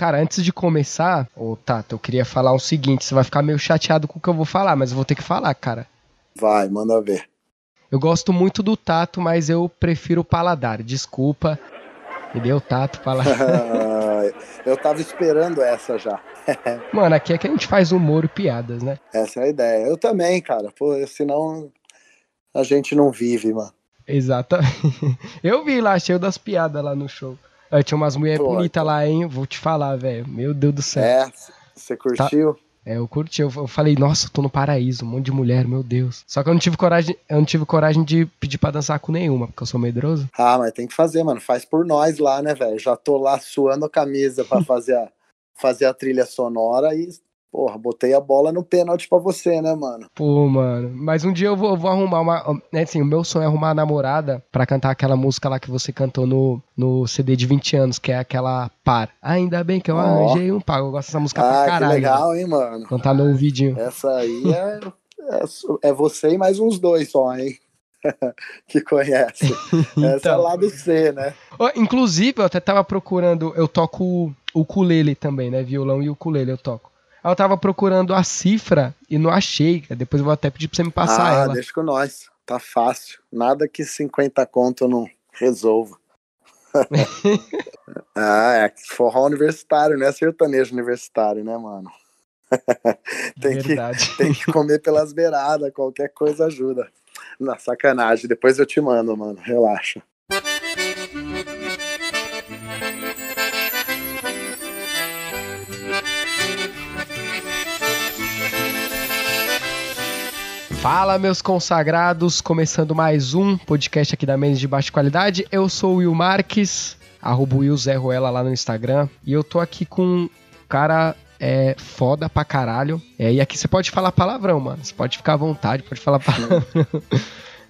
Cara, antes de começar, ô Tato, eu queria falar o seguinte: você vai ficar meio chateado com o que eu vou falar, mas eu vou ter que falar, cara. Vai, manda ver. Eu gosto muito do Tato, mas eu prefiro o paladar. Desculpa. Entendeu? Tato, paladar. eu tava esperando essa já. Mano, aqui é que a gente faz humor e piadas, né? Essa é a ideia. Eu também, cara. Pô, senão a gente não vive, mano. Exatamente. Eu vi lá, cheio das piadas lá no show. Eu tinha umas mulheres bonitas lá, hein? Vou te falar, velho. Meu Deus do céu. É, você curtiu? Tá... É, eu curti. Eu, falei, nossa, eu tô no paraíso, um monte de mulher, meu Deus. Só que eu não tive coragem, eu não tive coragem de pedir pra dançar com nenhuma, porque eu sou medroso. Ah, mas tem que fazer, mano. Faz por nós lá, né, velho? Já tô lá suando a camisa pra fazer a, fazer a trilha sonora e Porra, botei a bola no pênalti pra você, né, mano? Pô, mano. Mas um dia eu vou, vou arrumar uma. Né, assim, o meu sonho é arrumar uma namorada pra cantar aquela música lá que você cantou no, no CD de 20 anos, que é aquela par. Ainda bem que eu oh. arranjei um par. Eu gosto dessa música ah, pra caralho. Que legal, hein, mano? Cantar no ouvidinho. Essa aí é, é, é você e mais uns dois só, hein? que conhece. então, Essa é então. lá do C, né? Inclusive, eu até tava procurando, eu toco o ukulele também, né? Violão e ukulele eu toco. Eu tava procurando a cifra e não achei. Depois eu vou até pedir pra você me passar ah, ela. deixa com nós. Tá fácil. Nada que 50 conto não resolva. ah, é forró universitário, né? Sertanejo universitário, né, mano? tem, que, tem que comer pelas beiradas, qualquer coisa ajuda. Na sacanagem, depois eu te mando, mano. Relaxa. Fala, meus consagrados, começando mais um podcast aqui da Menos de Baixa Qualidade. Eu sou o Will Marques, arroba Will Zé Ruela lá no Instagram, e eu tô aqui com um cara é foda pra caralho. É, e aqui você pode falar palavrão, mano. Você pode ficar à vontade, pode falar palavrão.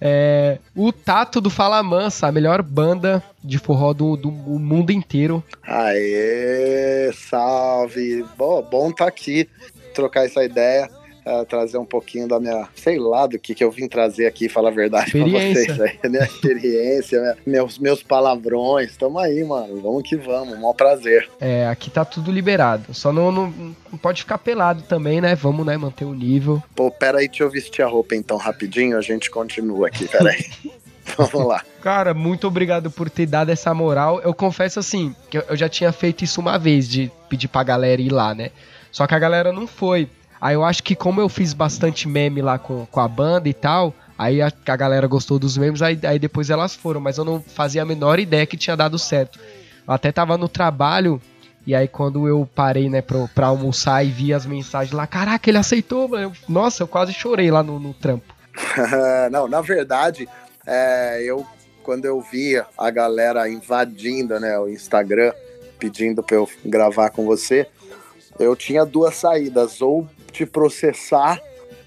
É, o Tato do Fala Mansa, a melhor banda de forró do, do mundo inteiro. Aê, salve! Bom, bom tá aqui, trocar essa ideia uh, trazer um pouquinho da minha, sei lá, do que, que eu vim trazer aqui, falar a verdade pra vocês aí, minha experiência, minha, meus, meus palavrões. Tamo aí, mano. Vamos que vamos, maior prazer. É, aqui tá tudo liberado. Só não, não, não, pode ficar pelado também, né? Vamos, né, manter o nível. Pô, pera aí, deixa eu vestir a roupa então rapidinho, a gente continua aqui, pera aí. Vamos lá. Cara, muito obrigado por ter dado essa moral. Eu confesso assim, que eu já tinha feito isso uma vez, de pedir pra galera ir lá, né? Só que a galera não foi. Aí eu acho que como eu fiz bastante meme lá com, com a banda e tal, aí a, a galera gostou dos memes, aí, aí depois elas foram, mas eu não fazia a menor ideia que tinha dado certo. Eu até tava no trabalho, e aí quando eu parei, né, pra, pra almoçar e vi as mensagens lá, caraca, ele aceitou, mano. Nossa, eu quase chorei lá no, no trampo. não, na verdade, é, eu quando eu via a galera invadindo né, o Instagram, pedindo pra eu gravar com você, eu tinha duas saídas, ou te processar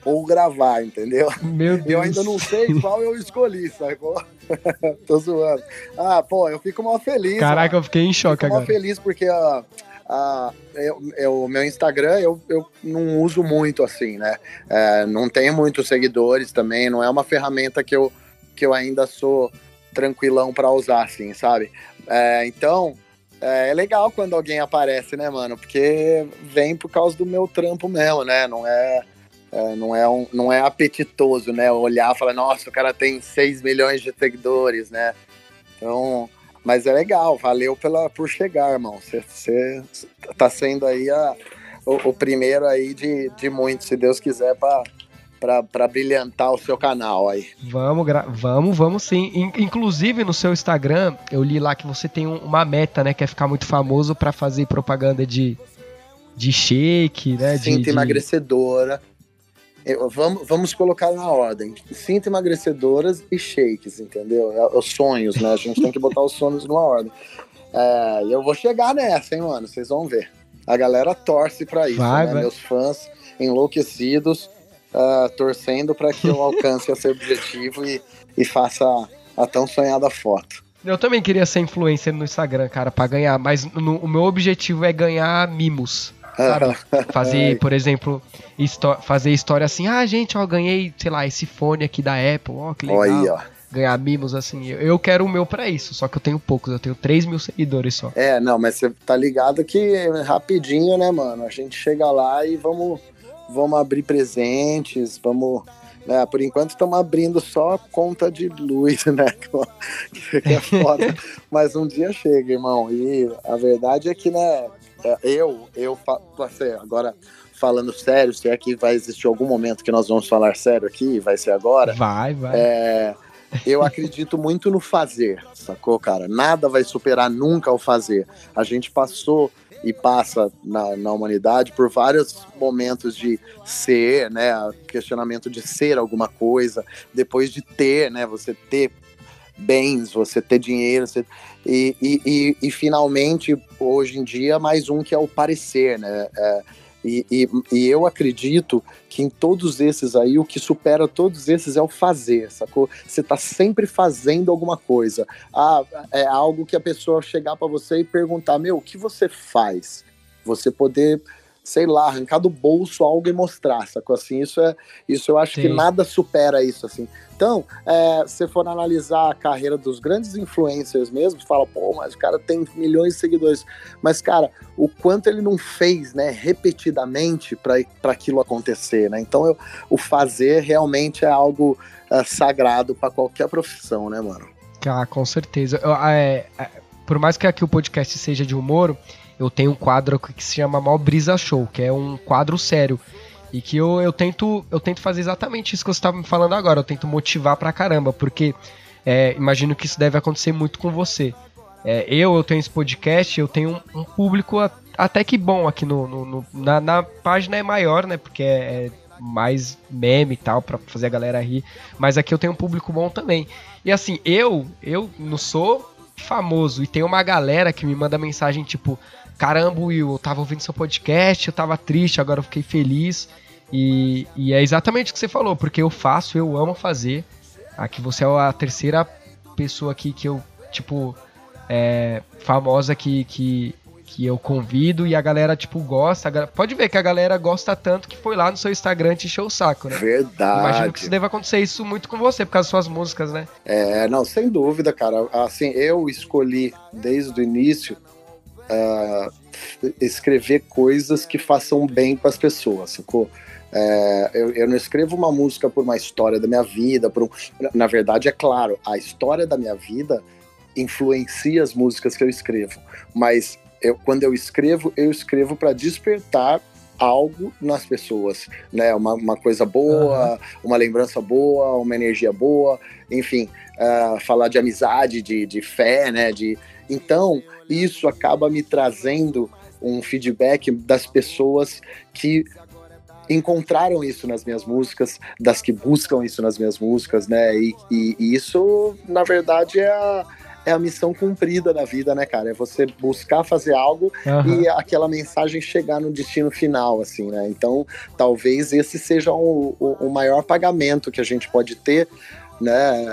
ou gravar, entendeu? Meu Deus. Eu ainda não sei qual eu escolhi, sacou? Tô zoando. Ah, pô, eu fico mal feliz. Caraca, ó. eu fiquei em choque fico agora. Fico mal feliz porque ó, o meu Instagram eu, eu não uso muito assim, né? É, não tenho muitos seguidores também, não é uma ferramenta que eu, que eu ainda sou tranquilão para usar, assim, sabe? É, então, é, é, legal quando alguém aparece, né, mano? Porque vem por causa do meu trampo mesmo, né? Não é, é não, é um, não é apetitoso, né? Olhar e falar, nossa, o cara tem 6 milhões de seguidores, né? Então, mas é legal, valeu pela, por chegar, irmão. Você tá sendo aí a, o, o, primeiro aí de, de muitos, se Deus quiser, para para brilhantar o seu canal aí. Vamos, vamos, vamos sim. In inclusive no seu Instagram, eu li lá que você tem um, uma meta, né, que é ficar muito famoso para fazer propaganda de de shake, né, Cinta de, emagrecedora. Eu, vamos, vamos colocar na ordem. Cinta emagrecedoras e shakes, entendeu? É, os sonhos, né? A gente tem que botar os sonhos numa ordem. É, eu vou chegar nessa, hein, mano? Vocês vão ver. A galera torce para isso, vai, né? Vai. Meus fãs enlouquecidos uh, torcendo para que eu alcance esse objetivo e, e faça a tão sonhada foto. Eu também queria ser influencer no Instagram, cara, para ganhar, mas no, o meu objetivo é ganhar mimos. Sabe? Fazer, por exemplo, fazer história assim, ah, gente, ó, ganhei, sei lá, esse fone aqui da Apple, ó, que legal. Olha, ganhar mimos assim. Eu quero o meu para isso, só que eu tenho poucos, eu tenho 3 mil seguidores só. É, não, mas você tá ligado que rapidinho, né, mano? A gente chega lá e vamos, vamos abrir presentes, vamos. Né, por enquanto estamos abrindo só conta de luz, né? Que é foda. mas um dia chega, irmão. E a verdade é que, né, eu, eu, você, agora falando sério, se é que vai existir algum momento que nós vamos falar sério aqui, vai ser agora. Vai, vai. É, eu acredito muito no fazer, sacou, cara? Nada vai superar nunca o fazer. A gente passou e passa na, na humanidade por vários momentos de ser, né? Questionamento de ser alguma coisa, depois de ter, né? Você ter bens, você ter dinheiro, você... E, e, e, e, finalmente, hoje em dia, mais um que é o parecer, né? É, e, e, e, eu acredito que em todos esses aí, o que supera todos esses é o fazer, sacou? Você tá sempre fazendo alguma coisa. Ah, é algo que a pessoa chegar para você e perguntar: Meu, o que você faz? Você poder sei lá, arrancar do bolso algo e mostrar, sacou? Assim, isso é, isso eu acho Sim. que nada supera isso, assim. Então, é, se for analisar a carreira dos grandes influencers mesmo, fala, pô, mas o cara tem milhões de seguidores. Mas, cara, o quanto ele não fez, né, repetidamente para aquilo acontecer, né? Então, eu, o fazer realmente é algo é, sagrado para qualquer profissão, né, mano? Ah, com certeza. Eu, é, é, por mais que aqui o podcast seja de humor, eu tenho um quadro que se chama Mal Brisa Show, que é um quadro sério. E que eu, eu, tento, eu tento fazer exatamente isso que você estava me falando agora. Eu tento motivar pra caramba, porque é, imagino que isso deve acontecer muito com você. É, eu, eu tenho esse podcast, eu tenho um, um público até que bom aqui no, no, no na, na, página é maior, né? Porque é, é mais meme e tal para fazer a galera rir. Mas aqui eu tenho um público bom também. E assim, eu eu não sou famoso e tem uma galera que me manda mensagem tipo caramba, Will, eu tava ouvindo seu podcast, eu tava triste, agora eu fiquei feliz. E, e é exatamente o que você falou, porque eu faço, eu amo fazer. Aqui você é a terceira pessoa aqui que eu, tipo, é, famosa que, que, que eu convido e a galera, tipo, gosta. Pode ver que a galera gosta tanto que foi lá no seu Instagram te encheu o saco, né? Verdade. Imagino que isso deve acontecer isso muito com você, por causa das suas músicas, né? É, não, sem dúvida, cara. Assim, eu escolhi desde o início uh, escrever coisas que façam bem para as pessoas, sacou? É, eu, eu, não escrevo uma música por uma história da minha vida, por um, na verdade, é claro, a história da minha vida influencia as músicas que eu escrevo, mas eu, quando eu escrevo, eu escrevo para despertar algo nas pessoas, né? Uma, uma coisa boa, uhum. uma lembrança boa, uma energia boa, enfim, uh, falar de amizade, de, de fé, né? De, então, isso acaba me trazendo um feedback das pessoas que encontraram isso nas minhas músicas, das que buscam isso nas minhas músicas, né? E, e, e isso, na verdade, é a, é a missão cumprida da vida, né, cara? É você buscar fazer algo uhum. e aquela mensagem chegar no destino final, assim, né? Então, talvez esse seja o, o, o maior pagamento que a gente pode ter, né?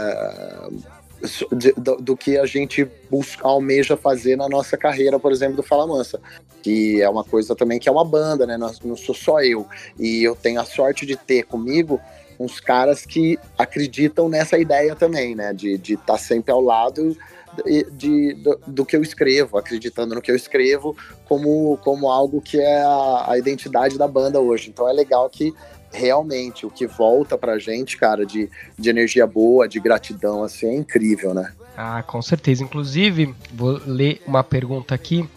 Do, do, que a gente busca, almeja fazer na nossa carreira, por exemplo, do Fala Mansa, que é uma coisa também que é uma banda, né? Não, não sou só eu. E eu tenho a sorte de ter comigo uns caras que acreditam nessa ideia também, né? De estar tá sempre ao lado de, de do, do, que eu escrevo, acreditando no que eu escrevo como, como algo que é a, a identidade da banda hoje. Então é legal que realmente o que volta pra gente, cara, de, de energia boa, de gratidão, assim, é incrível, né? Ah, com certeza. Inclusive, vou ler uma pergunta aqui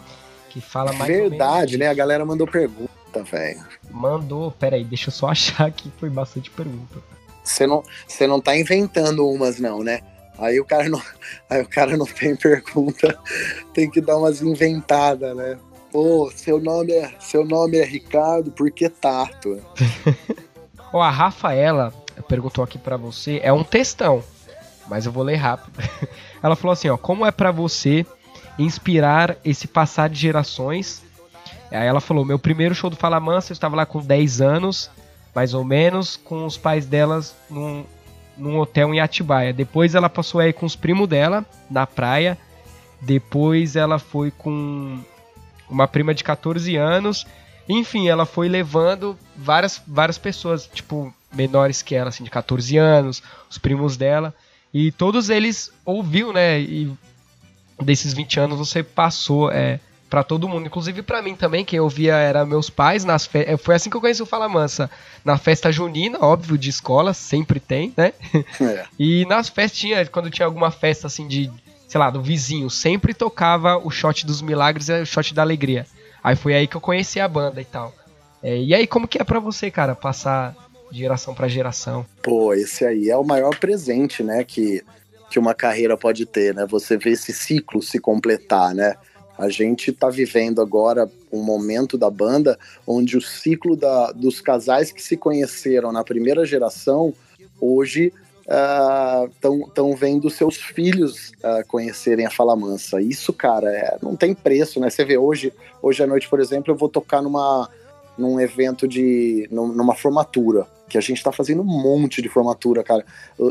que fala mais. Verdade, né? A galera mandou pergunta, velho. Mandou, peraí, deixa eu só achar que foi bastante pergunta. Você não, você não tá inventando umas, não, né? Aí o cara não, aí o cara não tem pergunta, tem que dar umas inventadas, né? Pô, seu nome é, seu nome é Ricardo, por que Tato? Ó, a Rafaela perguntou aqui para você, é um textão, mas eu vou ler rápido. Ela falou assim, ó, como é para você inspirar esse passar de gerações? Aí ela falou, meu primeiro show do Fala Mansa, eu estava lá com 10 anos, mais ou menos, com os pais delas num, num hotel em Atibaia. Depois ela passou aí com os primos dela na praia. Depois ela foi com uma prima de 14 anos. Enfim, ela foi levando várias, várias pessoas, tipo, menores que ela, assim, de 14 anos, os primos dela. E todos eles ouviu, né? E desses 20 anos você passou é, para todo mundo, inclusive para mim também, quem ouvia era meus pais nas festas. É, foi assim que eu conheci o Fala Mansa. Na festa junina, óbvio, de escola, sempre tem, né? É. E nas festinhas, quando tinha alguma festa assim de, sei lá, do vizinho, sempre tocava o shot dos milagres e o shot da alegria. Aí foi aí que eu conheci a banda e tal. É, e aí, como que é para você, cara, passar de geração para geração? Pô, esse aí é o maior presente, né, que, que uma carreira pode ter, né? Você vê esse ciclo se completar, né? A gente está vivendo agora um momento da banda onde o ciclo da, dos casais que se conheceram na primeira geração hoje estão uh, vendo seus filhos uh, conhecerem a Fala Mansa. Isso, cara, é, não tem preço, né? Você vê hoje, hoje à noite, por exemplo, eu vou tocar numa, num evento de. numa formatura. Que a gente está fazendo um monte de formatura, cara,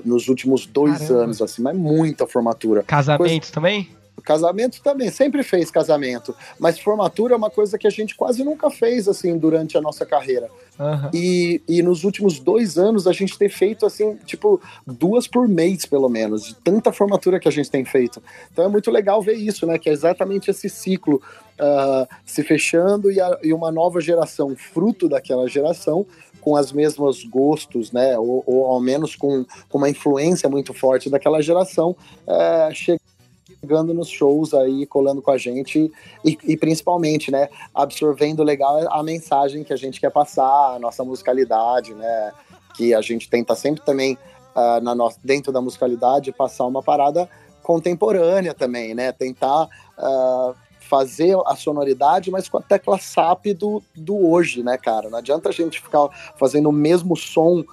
nos últimos dois Caramba. anos, assim, mas muita formatura. Casamentos Coisa... também? Casamento também, sempre fez casamento, mas formatura é uma coisa que a gente quase nunca fez assim durante a nossa carreira. Uhum. E, e nos últimos dois anos a gente tem feito assim, tipo, duas por mês, pelo menos, de tanta formatura que a gente tem feito. Então é muito legal ver isso, né? Que é exatamente esse ciclo uh, se fechando e, a, e uma nova geração, fruto daquela geração, com os mesmos gostos, né? Ou, ou ao menos com, com, uma influência muito forte daquela geração, uh, chega chegando nos shows aí, colando com a gente e, e, principalmente, né, absorvendo legal a mensagem que a gente quer passar, a nossa musicalidade, né, que a gente tenta sempre também uh, na nossa, dentro da musicalidade passar uma parada contemporânea também, né, tentar uh, fazer a sonoridade, mas com a tecla SAP do, do hoje, né, cara, não adianta a gente ficar fazendo o mesmo som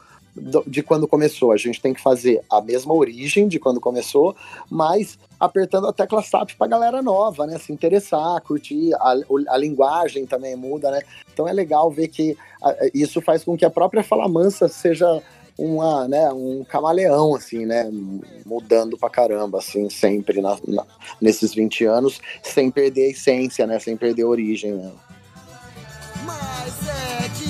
de quando começou. A gente tem que fazer a mesma origem de quando começou, mas apertando a tecla SAP para galera nova, né? Se interessar, curtir, a, a, linguagem também muda, né? Então é legal ver que isso faz com que a própria Fala Mansa seja uma, né, um camaleão, assim, né? Mudando pra caramba, assim, sempre na, na, nesses 20 anos, sem perder a essência, né? Sem perder a origem, né? Mas é de...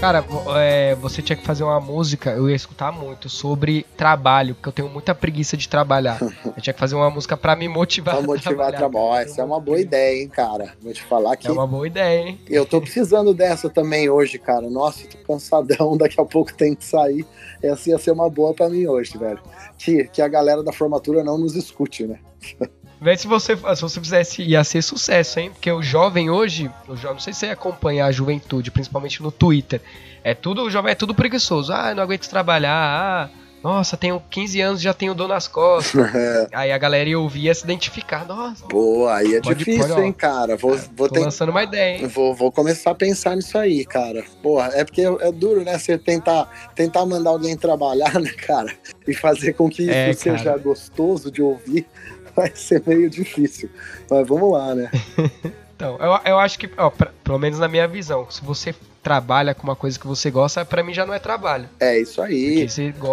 Cara, é, você tinha que fazer uma música, eu ia escutar muito, sobre trabalho, porque eu tenho muita preguiça de trabalhar. Eu tinha que fazer uma música para me motivar. Pra motivar a trabalhar. Essa é uma boa ideia, hein, cara. Vou te falar que. É uma boa ideia, hein? Eu tô precisando dessa também hoje, cara. Nossa, tô cansadão, daqui a pouco tem que sair. Essa ia ser uma boa para mim hoje, velho. Que, que a galera da formatura não nos escute, né? Vê se você, se você fizesse, ia ser sucesso, hein? Porque o jovem hoje, eu não sei se você acompanha a juventude, principalmente no Twitter. É tudo, o jovem é tudo preguiçoso. Ah, não aguento trabalhar. Ah, nossa, tenho 15 anos já tenho dor nas costas. É. Aí a galera ia ouvir ia se identificar. Nossa. Boa, aí é difícil, hein, cara. Vou, é, vou ter... lançando uma ideia, hein? Vou, vou começar a pensar nisso aí, cara. Porra, é porque é duro, né? Você tentar, tentar mandar alguém trabalhar, né, cara? E fazer com que é, isso seja gostoso de ouvir vai ser meio difícil. Mas vamos lá, né? então, eu, eu acho que, ó, pra, pelo menos na minha visão, se você trabalha com uma coisa que você gosta, para mim já não é trabalho. É isso aí.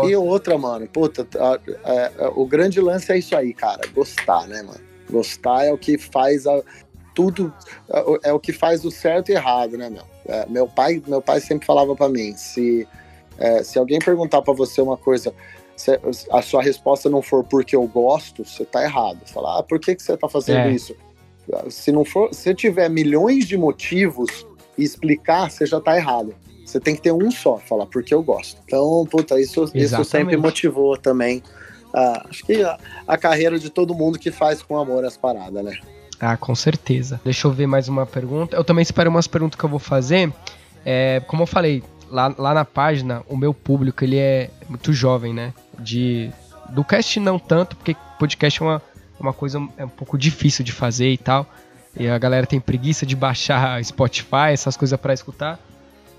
E outra, mano, puta, a, a, a, o grande lance é isso aí, cara. Gostar, né, mano? Gostar é o que faz a, tudo, é, o que faz o certo e errado, né, meu? É, meu pai, meu pai sempre falava para mim, se é, se alguém perguntar para você uma coisa, se a sua resposta não for porque eu gosto, você tá errado. Falar, ah, por que, que você tá fazendo é. isso? Se não for, se tiver milhões de motivos e explicar, você já tá errado. Você tem que ter um só, falar porque eu gosto. Então, puta, isso, isso sempre motivou também. Ah, acho que a, a, carreira de todo mundo que faz com amor as paradas, né? Ah, com certeza. Deixa eu ver mais uma pergunta. Eu também espero umas perguntas que eu vou fazer. É, como eu falei, lá, lá na página, o meu público, ele é muito jovem, né? De, do cast não tanto, porque podcast é uma, uma coisa é um pouco difícil de fazer e tal. E a galera tem preguiça de baixar Spotify, essas coisas para escutar.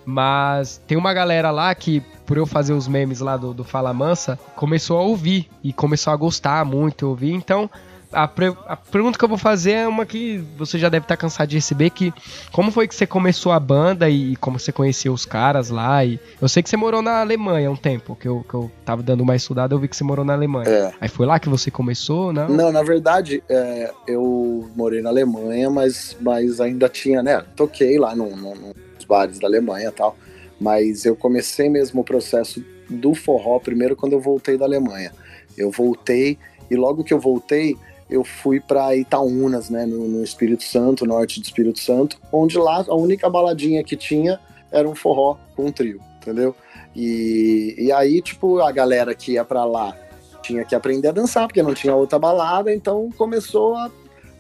Mas tem uma galera lá que, por eu fazer os memes lá do, do Fala Mansa, começou a ouvir e começou a gostar muito, ouvir. Então, a, a, pergunta que eu vou fazer é uma que você já deve estar cansado de receber, que como foi que você começou a banda e como você conheceu os caras lá? E eu sei que você morou na Alemanha um tempo, que eu, que eu tava dando uma estudada, eu vi que você morou na Alemanha. É. Aí foi lá que você começou, não? Não, na verdade, é, eu morei na Alemanha, mas, mas ainda tinha, né? Toquei lá no, no, nos bares da Alemanha e tal. Mas eu comecei mesmo o processo do forró primeiro quando eu voltei da Alemanha. Eu voltei e logo que eu voltei, eu fui para Itaúnas, né, no, no, Espírito Santo, norte do Espírito Santo, onde lá a única baladinha que tinha era um forró com um trio, entendeu? E, e aí, tipo, a galera que ia para lá tinha que aprender a dançar, porque não tinha outra balada, então começou a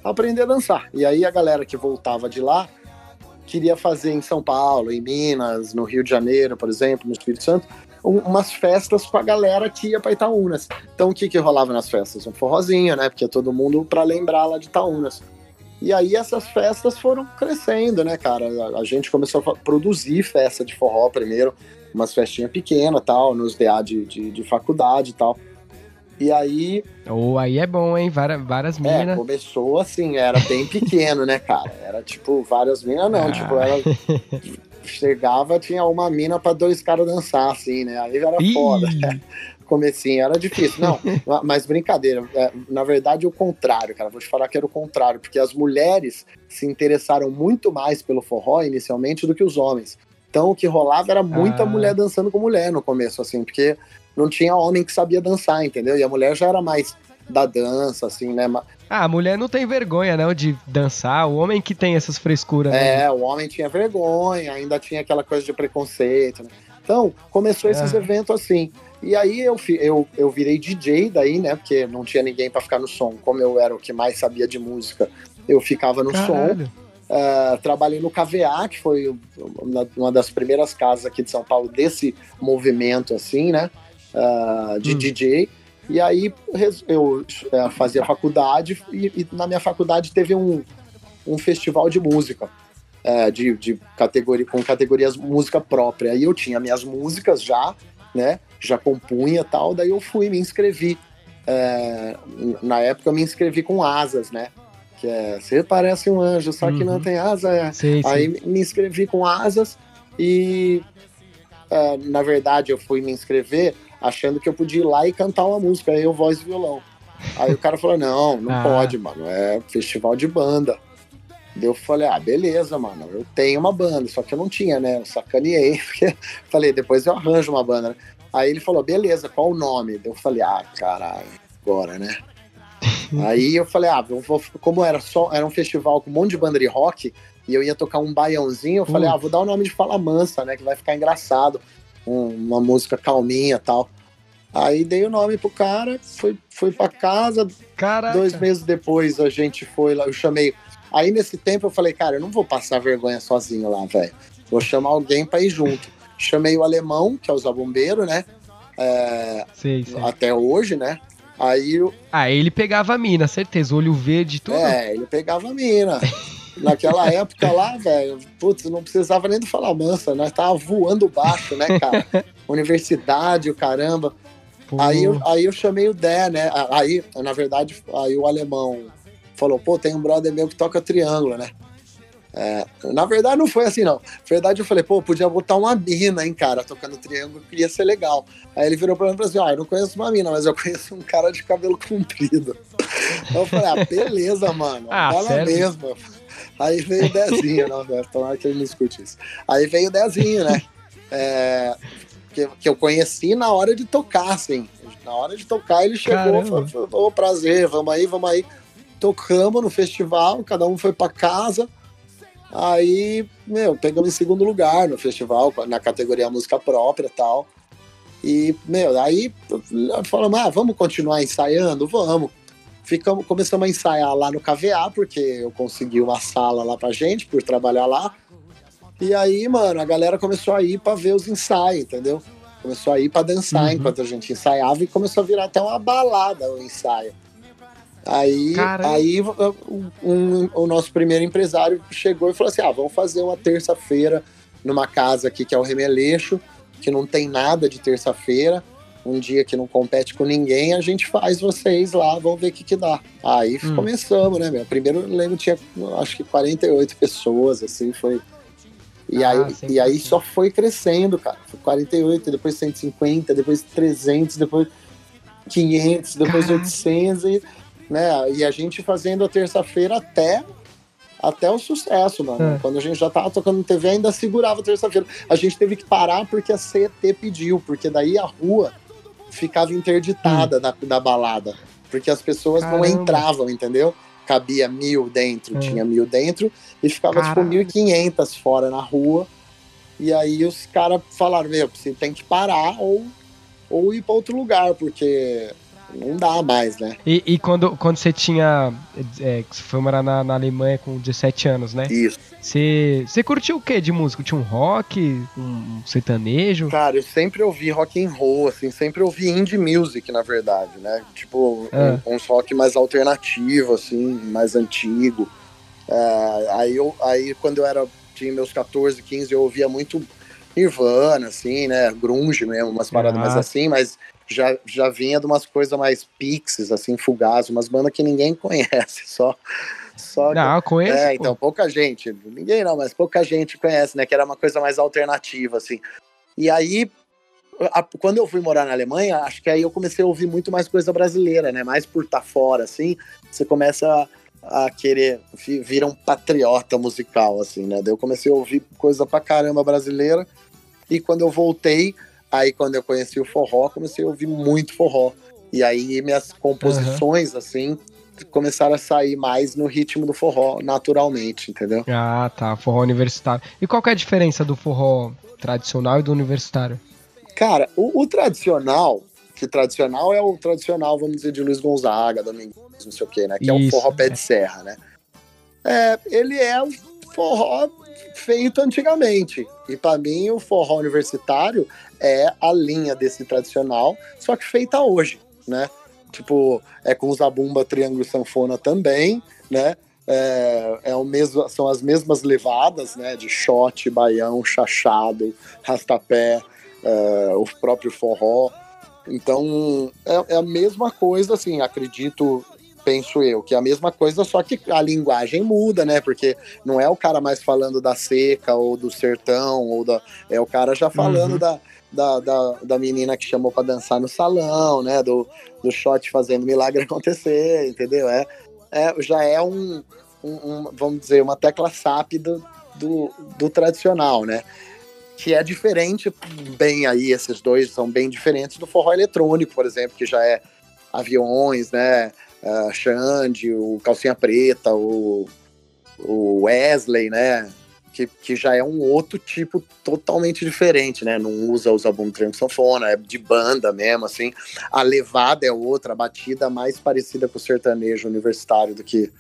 aprender a dançar. E aí a galera que voltava de lá queria fazer em São Paulo, em Minas, no Rio de Janeiro, por exemplo, no Espírito Santo, umas festas com a galera que ia para Itaúnas. Então o que que rolava nas festas? Um forrozinho, né? Porque todo mundo para lembrar lá de Itaúnas. E aí essas festas foram crescendo, né, cara? A, a gente começou a produzir festa de forró primeiro, umas festinhas pequenas, tal, nos DA de, de, de faculdade e tal. E aí. Ou oh, aí é bom, hein? Várias, várias minas. É, começou assim, era bem pequeno, né, cara? Era tipo várias minas, não. Ah. Tipo, era chegava, tinha uma mina para dois caras dançar, assim, né? Aí era Ih. foda. Comecinho, era difícil. Não, mas brincadeira. É, na verdade, o contrário, cara. Vou te falar que era o contrário, porque as mulheres se interessaram muito mais pelo forró inicialmente do que os homens. Então, o que rolava era muita ah. mulher dançando com mulher no começo, assim, porque não tinha homem que sabia dançar, entendeu? E a mulher já era mais da dança, assim, né? Ah, a mulher não tem vergonha, não, de dançar. O homem que tem essas frescuras. Né? É, o homem tinha vergonha, ainda tinha aquela coisa de preconceito. Né? Então, começou esses é. eventos assim. E aí eu, eu, eu virei DJ daí, né? Porque não tinha ninguém para ficar no som. Como eu era o que mais sabia de música, eu ficava no Caralho. som. Uh, trabalhei no KVA, que foi uma das primeiras casas aqui de São Paulo desse movimento, assim, né? Uh, de hum. DJ. E aí eu é, fazia faculdade e, e, na minha faculdade teve um, um festival de música. É, de, de categoria, com categorias música própria. Aí eu tinha minhas músicas já, né? Já compunha tal, daí eu fui me inscrevi. É, na época eu me inscrevi com asas, né? Que é, você parece um anjo, só que uhum. não tem asa. É. Sim, Aí sim. me inscrevi com asas e é, na verdade eu fui me inscrever achando que eu podia ir lá e cantar uma música, aí eu voz e violão. Aí o cara falou: não, não ah. pode, mano, é festival de banda. Daí eu falei, ah, beleza, mano, eu tenho uma banda, só que eu não tinha, né? Eu sacaneei, porque falei, depois eu arranjo uma banda. Aí ele falou, beleza, qual o nome? Eu falei, ah, caralho, agora, né? Aí eu falei, ah, eu vou, como era só, era um festival com um monte de banda de rock, e eu ia tocar um baiãozinho, eu falei, uh. ah, vou dar o nome de Fala Mansa, né? Que vai ficar engraçado uma música calminha tal. Aí dei o nome pro cara, fui, fui pra casa. Caraca. Dois meses depois a gente foi lá, eu chamei. Aí nesse tempo eu falei, cara, eu não vou passar vergonha sozinho lá, velho. Vou chamar alguém pra ir junto. Chamei o alemão, que é o Zabombeiro, né? É, sim, sim. Até hoje, né? Aí. Ah, ele pegava a mina, certeza. Olho verde tudo. É, ele pegava a mina. Naquela época lá, velho, putz, não precisava nem do Fala Mansa, nós tava voando baixo, né, cara? Universidade, o caramba. Aí eu, aí eu chamei o Dé, né? Aí, na verdade, aí o alemão falou, pô, tem um brother meu que toca triângulo, né? É, na verdade não foi assim, não. Na verdade eu falei, pô, podia botar uma mina, hein, cara, tocando triângulo, que ia ser legal. Aí ele virou pra mim e falou assim, ah, eu não conheço uma mina, mas eu conheço um cara de cabelo comprido. Então eu falei, ah, beleza, mano, ah, fala mesmo. Aí veio o Dezinho, não, tomara que ele não escute isso. Aí veio o Dezinho, né? É, que, que eu conheci na hora de tocar, assim. Na hora de tocar, ele chegou, falou, falou, prazer, vamos aí, vamos aí. Tocamos no festival, cada um foi para casa. Aí, meu, pegamos em segundo lugar no festival, na categoria música própria e tal. E, meu, aí falamos, ah, vamos continuar ensaiando? Vamos. Ficamos, começamos a ensaiar lá no KVA, porque eu consegui uma sala lá pra gente, por trabalhar lá. E aí, mano, a galera começou a ir pra ver os ensaios, entendeu? Começou a ir pra dançar uhum. enquanto a gente ensaiava e começou a virar até uma balada o ensaio. Aí, aí um, um, o nosso primeiro empresário chegou e falou assim: ah, vamos fazer uma terça-feira numa casa aqui que é o Remeleixo, que não tem nada de terça-feira um dia que não compete com ninguém, a gente faz vocês lá, vamos ver o que, que dá. Aí hum. começamos, né, meu? Primeiro, eu lembro, tinha acho que 48 pessoas, assim, foi. E ah, aí, e aí só foi crescendo, cara. Foi 48, depois 150, depois 300, depois 500, depois Caraca. 800, e, né? E a gente fazendo a terça-feira até até o sucesso, mano. É. Quando a gente já tava tocando TV, ainda segurava terça-feira. A gente teve que parar porque a CET pediu, porque daí a rua ficava interditada hum. da, da balada. Porque as pessoas Caramba. não entravam, entendeu? Cabia mil dentro, é. tinha mil dentro, e ficava tipo, Caramba. tipo 1.500 fora na rua. E aí os caras falaram: Meu, você tem que parar ou, ou ir para outro lugar, porque não dá mais, né? E, e quando, quando você tinha. É, você foi morar na, na Alemanha com 17 anos, né? Isso. Você, você curtiu o que de música? Tinha um rock, um sertanejo? Cara, eu sempre ouvi rock and roll, assim, sempre ouvi indie music, na verdade, né? Tipo, é. um, uns rock mais alternativo, assim, mais antigo. É, aí, eu, aí quando eu era, tinha meus 14, 15, eu ouvia muito Nirvana, assim, né? Grunge mesmo, umas paradas ah. mais assim, mas já, já vinha de umas coisas mais pixies, assim, fugazes, umas bandas que ninguém conhece, só. só não, que, conheço. É, então, pouca gente, ninguém não, mas pouca gente conhece, né? Que era uma coisa mais alternativa, assim. E aí, a, quando eu fui morar na Alemanha, acho que aí eu comecei a ouvir muito mais coisa brasileira, né? Mais por estar tá fora, assim, você começa a, a querer, vira um patriota musical, assim, né? Daí eu comecei a ouvir coisa pra caramba brasileira, e quando eu voltei, Aí quando eu conheci o forró, comecei a ouvir muito forró. E aí minhas composições, uhum. assim, começaram a sair mais no ritmo do forró, naturalmente, entendeu? Ah, tá. Forró universitário. E qual é a diferença do forró tradicional e do universitário? Cara, o, o tradicional, que tradicional é o tradicional, vamos dizer, de Luiz Gonzaga, Domingos, não sei o quê, né? Que Isso, é o forró pé é. de serra, né? É, ele é um forró feito antigamente. E para mim, o forró universitário é a linha desse tradicional, só que feita hoje, né? Tipo, é com zabumba, triângulo sanfona também, né? É, é o mesmo, são as mesmas levadas, né? De shot, baião, chachado, rastapé, é, o próprio forró. Então, é, é a mesma coisa, assim, acredito penso eu, que é a mesma coisa, só que a linguagem muda, né? Porque não é o cara mais falando da seca ou do sertão, ou da. É o cara já falando uhum. da, da, da, da, menina que chamou para dançar no salão, né? Do, do shot fazendo milagre acontecer, entendeu? É, é, já é um, um, um vamos dizer, uma tecla SAP do, do, do tradicional, né? que é diferente, bem aí, esses dois são bem diferentes do forró eletrônico, por exemplo, que já é aviões, né? Uh, Xande, o Calcinha Preta, o, o Wesley, né? Que, que já é um outro tipo totalmente diferente, né? Não usa os álbuns trio sanfona, é de banda mesmo, assim. A levada é outra, a batida mais parecida com o sertanejo universitário do que,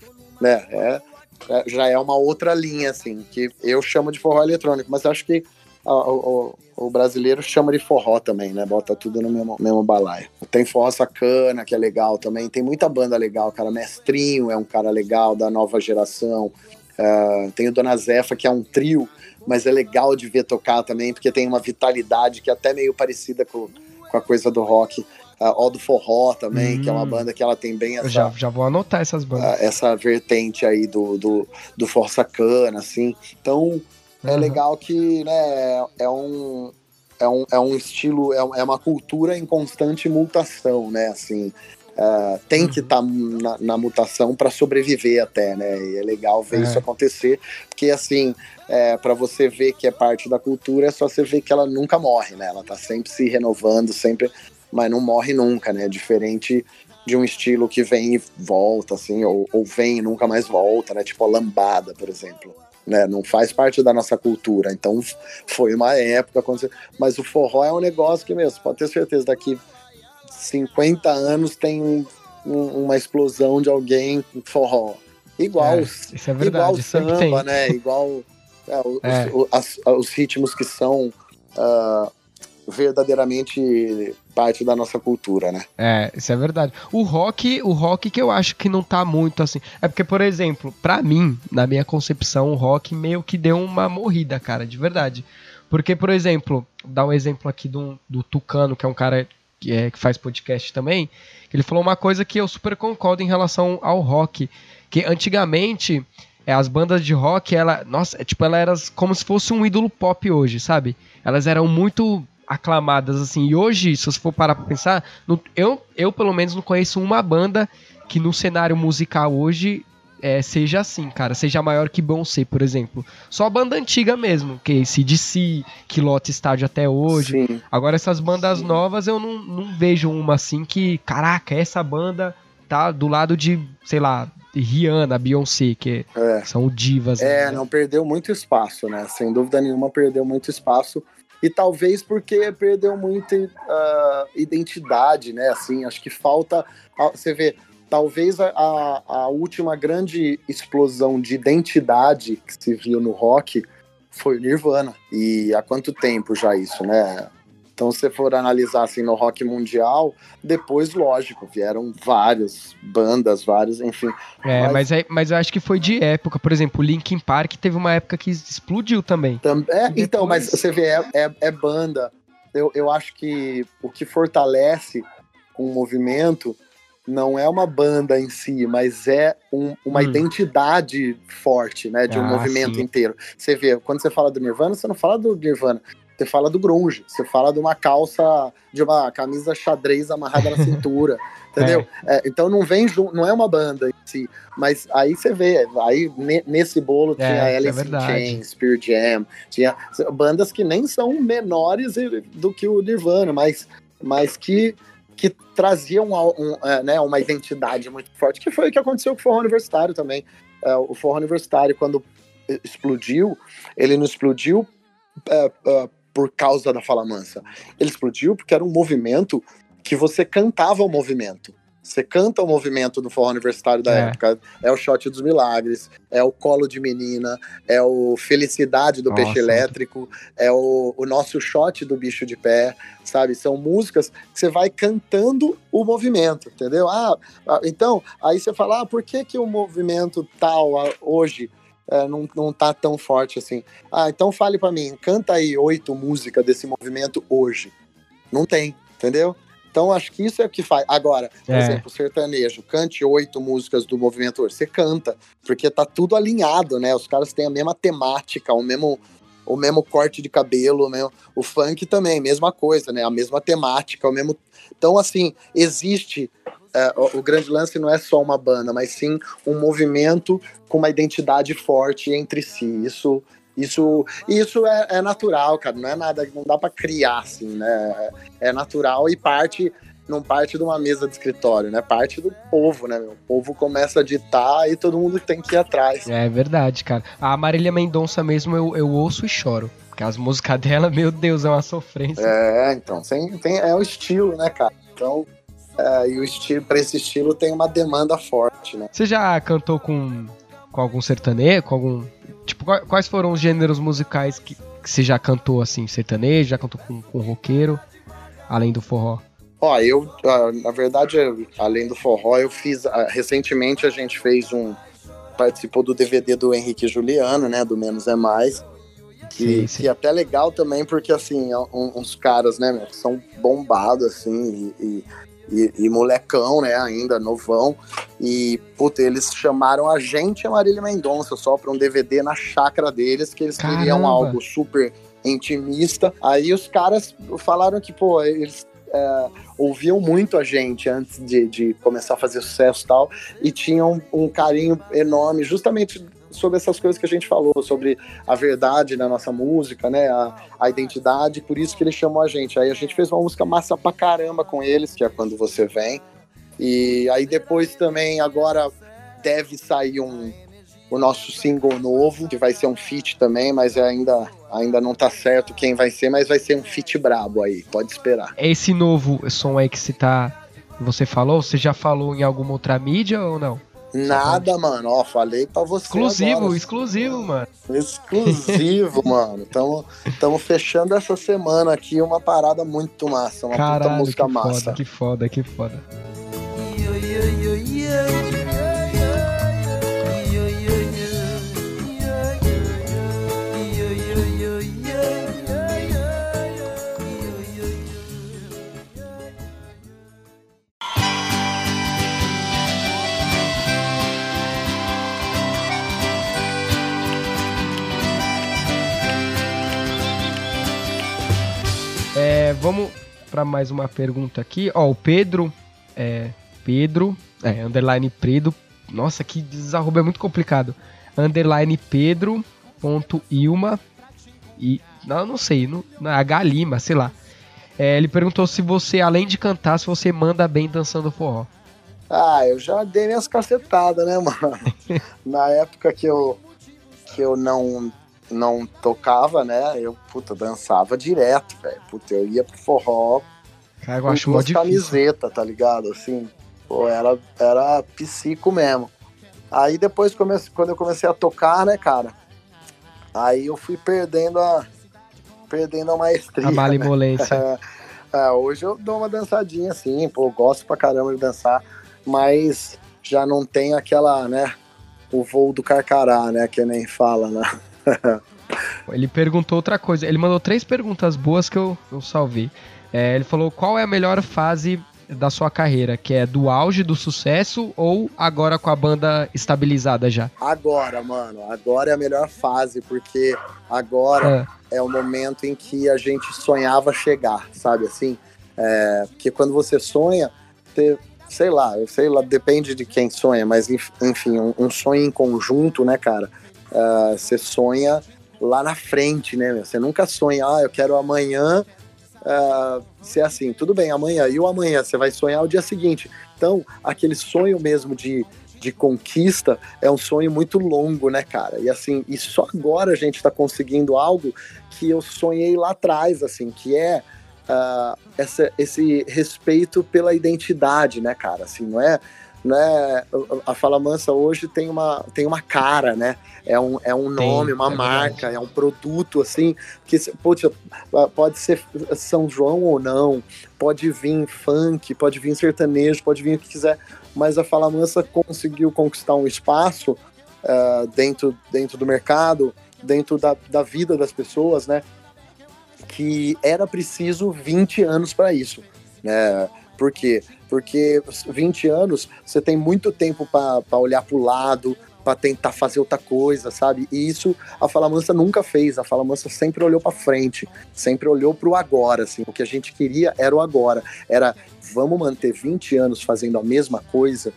né? É, é, já é uma outra linha, assim, que eu chamo de forró eletrônico, mas acho que o, o, brasileiro chama de forró também, né? Bota tudo no mesmo, mesmo balaio. Tem forró sacana, que é legal também. Tem muita banda legal, cara. Mestrinho é um cara legal da nova geração. Uh, tem o Dona Zefa, que é um trio, mas é legal de ver tocar também, porque tem uma vitalidade que é até meio parecida com, com a coisa do rock. Uh, Ó do Forró também, hum, que é uma hum. banda que ela tem bem essa. Já, já vou anotar essas bandas. Uh, essa vertente aí do, do, do Força Cana, assim. Então, é uhum. legal que né, é, um, é, um, é um estilo, é, é uma cultura em constante mutação, né? Assim, uh, tem uhum. que estar tá na, na, mutação para sobreviver até, né? E é legal ver é. isso acontecer, porque assim, é, para você ver que é parte da cultura, é só você ver que ela nunca morre, né? Ela tá sempre se renovando, sempre, mas não morre nunca, né? Diferente de um estilo que vem e volta, assim, ou, ou vem e nunca mais volta, né? Tipo a lambada, por exemplo né? Não faz parte da nossa cultura. Então foi uma época, mas o forró é um negócio que mesmo, pode ter certeza, daqui 50 anos tem um, uma explosão de alguém com forró. Igual, é, isso é verdade, igual samba, né? Igual é, os, é. Os, as, os, ritmos que são uh, verdadeiramente parte da nossa cultura, né? É, isso é verdade. O rock, o rock que eu acho que não tá muito assim. É porque, por exemplo, para mim, na minha concepção, o rock meio que deu uma morrida, cara, de verdade. Porque, por exemplo, dar um exemplo aqui do, do Tucano, que é um cara que, é, que faz podcast também, ele falou uma coisa que eu super concordo em relação ao rock, que antigamente é, as bandas de rock, ela, nossa, é, tipo, ela era como se fosse um ídolo pop hoje, sabe? Elas eram muito aclamadas assim. E hoje, se você for parar pra pensar, eu, eu pelo menos não conheço uma banda que no cenário musical hoje é, seja assim, cara. Seja maior que Beyoncé, por exemplo. Só a banda antiga mesmo, que CDC, que lota estádio até hoje. Sim. Agora essas bandas Sim. novas eu não, não vejo uma assim que, caraca, essa banda tá do lado de, sei lá, Rihanna, Beyoncé, que é. são divas. É, né? não perdeu muito espaço, né? Sem dúvida nenhuma perdeu muito espaço e talvez porque perdeu muita uh, identidade, né? Assim, acho que falta. Você vê, talvez a, a, última grande explosão de identidade que se viu no rock foi o Nirvana. E há quanto tempo já isso, né? Então, se você for analisar assim no rock mundial, depois, lógico, vieram várias bandas, vários, enfim. É, mas, mas, é, mas eu acho que foi de época. Por exemplo, o Linkin Park teve uma época que explodiu também. Tam, é, depois... Então, mas você vê, é, é, é, banda. Eu, eu acho que o que fortalece um movimento não é uma banda em si, mas é um, uma hum. identidade forte, né, de um ah, movimento sim. inteiro. Você vê, quando você fala do Nirvana, você não fala do Nirvana, você fala do grunge, você fala de uma calça, de uma camisa xadrez amarrada na cintura, entendeu? É. É, então não vem não é uma banda em si, mas aí você vê, aí nesse bolo é, tinha Alice in Chains, Spear Jam, tinha bandas que nem são menores do que o Nirvana, mas, mas que que traziam um, um, é, né, uma identidade muito forte, que foi o que aconteceu com o forró universitário também. É, o forró universitário, quando explodiu, ele não explodiu é, é, por causa da fala mansa. Ele explodiu porque era um movimento que você cantava o movimento. Você canta o movimento do forró universitário da é. época. É o shot dos milagres, é o colo de menina, é o felicidade do Nossa. peixe elétrico, é o, o nosso shot do bicho de pé, sabe? São músicas que você vai cantando o movimento, entendeu? Ah, ah então, aí você fala, ah, por que, que o movimento tal hoje é, não, não tá tão forte assim. Ah, então fale para mim, canta aí oito músicas desse movimento hoje. Não tem, entendeu? Então acho que isso é o que faz. Agora, por é. exemplo, sertanejo, cante oito músicas do movimento hoje. Você canta, porque tá tudo alinhado, né? Os caras têm a mesma temática, o mesmo, o mesmo corte de cabelo, o, mesmo, o funk também, mesma coisa, né? A mesma temática, o mesmo. Então, assim, existe é, o, grande lance não é só uma banda, mas sim um movimento com uma identidade forte entre si. Isso, isso, isso é, é natural, cara. Não é nada, não dá para criar assim, né? É, é natural e parte não parte de uma mesa de escritório, né? Parte do povo, né? O povo começa a ditar e todo mundo tem que ir atrás. É verdade, cara. A Marília Mendonça mesmo eu, eu ouço e choro. Porque as músicas dela, meu Deus, é uma sofrência. É, então, tem, tem, é o estilo, né, cara? Então, é, e o estilo, para esse estilo tem uma demanda forte, né? Você já cantou com, com algum sertanejo, com algum tipo quais foram os gêneros musicais que, que você já cantou assim, sertanejo, já cantou com, com roqueiro, além do forró? Ó, eu, na verdade, além do forró, eu fiz recentemente a gente fez um participou do DVD do Henrique Juliano, né, do Menos é Mais. Que, sim, sim. que é até legal também, porque assim, é uns caras, né, que são bombados, assim, e, e e, e, molecão, né, ainda novão. E, puta, eles chamaram a gente e a Marília Mendonça só pra um DVD na chácara deles, que eles Caramba. queriam algo super intimista. Aí os caras falaram que, pô, eles é, ouviam muito a gente antes de, de, começar a fazer sucesso e tal, e tinham um carinho enorme, justamente sobre essas coisas que a gente falou, sobre a verdade na nossa música, né? A, a identidade, por isso que ele chamou a gente. Aí a gente fez uma música massa pra caramba com eles, que é quando você vem. E aí depois também, agora deve sair um, o nosso single novo, que vai ser um feat também, mas ainda, ainda não tá certo quem vai ser, mas vai ser um feat brabo aí, pode esperar. Esse novo som aí que você tá. Você falou, você já falou em alguma outra mídia ou não? Nada, mano. Ó, falei pra você. Exclusivo, agora. exclusivo, mano. Exclusivo, mano. Tamo, tamo fechando essa semana aqui uma parada muito massa. Uma Caralho, puta música que massa. Foda, que foda, que foda. É, vamos para mais uma pergunta aqui. Ó, o Pedro. É, Pedro. É, underline Pedro. Nossa, que desarrobo é muito complicado. Underline Pedro. Ponto Ilma. E. Não, não sei. Não, não, H Lima, sei lá. É, ele perguntou se você, além de cantar, se você manda bem dançando forró. Ah, eu já dei minhas cacetadas, né, mano? Na época que eu, que eu não, não tocava, né? Eu, puta, dançava direto, velho. Puta, eu ia pro forró Cara, eu acho mó difícil. camiseta, tá ligado? Assim, pô, era, era psico mesmo. Aí depois, comece, quando eu comecei a tocar, né, cara? Aí eu fui perdendo a, perdendo a maestria. A malemolência. Né? É, hoje eu dou uma dançadinha assim, pô, gosto pra caramba de dançar mas já não tem aquela, né, o voo do carcará, né, que nem fala, né? Ele perguntou outra coisa, ele mandou três perguntas boas que eu, eu salvei. É, ele falou qual é a melhor fase da sua carreira, que é do auge do sucesso ou agora com a banda estabilizada já? Agora, mano, agora é a melhor fase, porque agora é, é o momento em que a gente sonhava chegar, sabe assim? É, porque quando você sonha, você sei lá, sei lá, depende de quem sonha, mas enfim, um, um sonho em conjunto, né, cara? Uh, você sonha lá na frente, né? Você nunca sonha, ah, eu quero amanhã uh, ser assim. Tudo bem, amanhã. E o amanhã? Você vai sonhar o dia seguinte. Então, aquele sonho mesmo de, de conquista é um sonho muito longo, né, cara? E assim, e só agora a gente tá conseguindo algo que eu sonhei lá atrás, assim, que é uh, essa, esse respeito pela identidade, né, cara? Assim, não é, não é a Fala Mansa hoje tem uma, tem uma cara, né? É um, é um nome, uma é marca, verdade. é um produto assim que pode, pode ser São João ou não, pode vir funk, pode vir sertanejo, pode vir o que quiser, mas a Fala Mansa conseguiu conquistar um espaço uh, dentro, dentro do mercado, dentro da, da vida das pessoas, né? que era preciso 20 anos para isso. Né? Por quê? Porque 20 anos você tem muito tempo para olhar para o lado, para tentar fazer outra coisa, sabe? E isso a Fala Mansa nunca fez. A Fala Mansa sempre olhou para frente, sempre olhou para o agora, assim. O que a gente queria era o agora. Era vamos manter 20 anos fazendo a mesma coisa,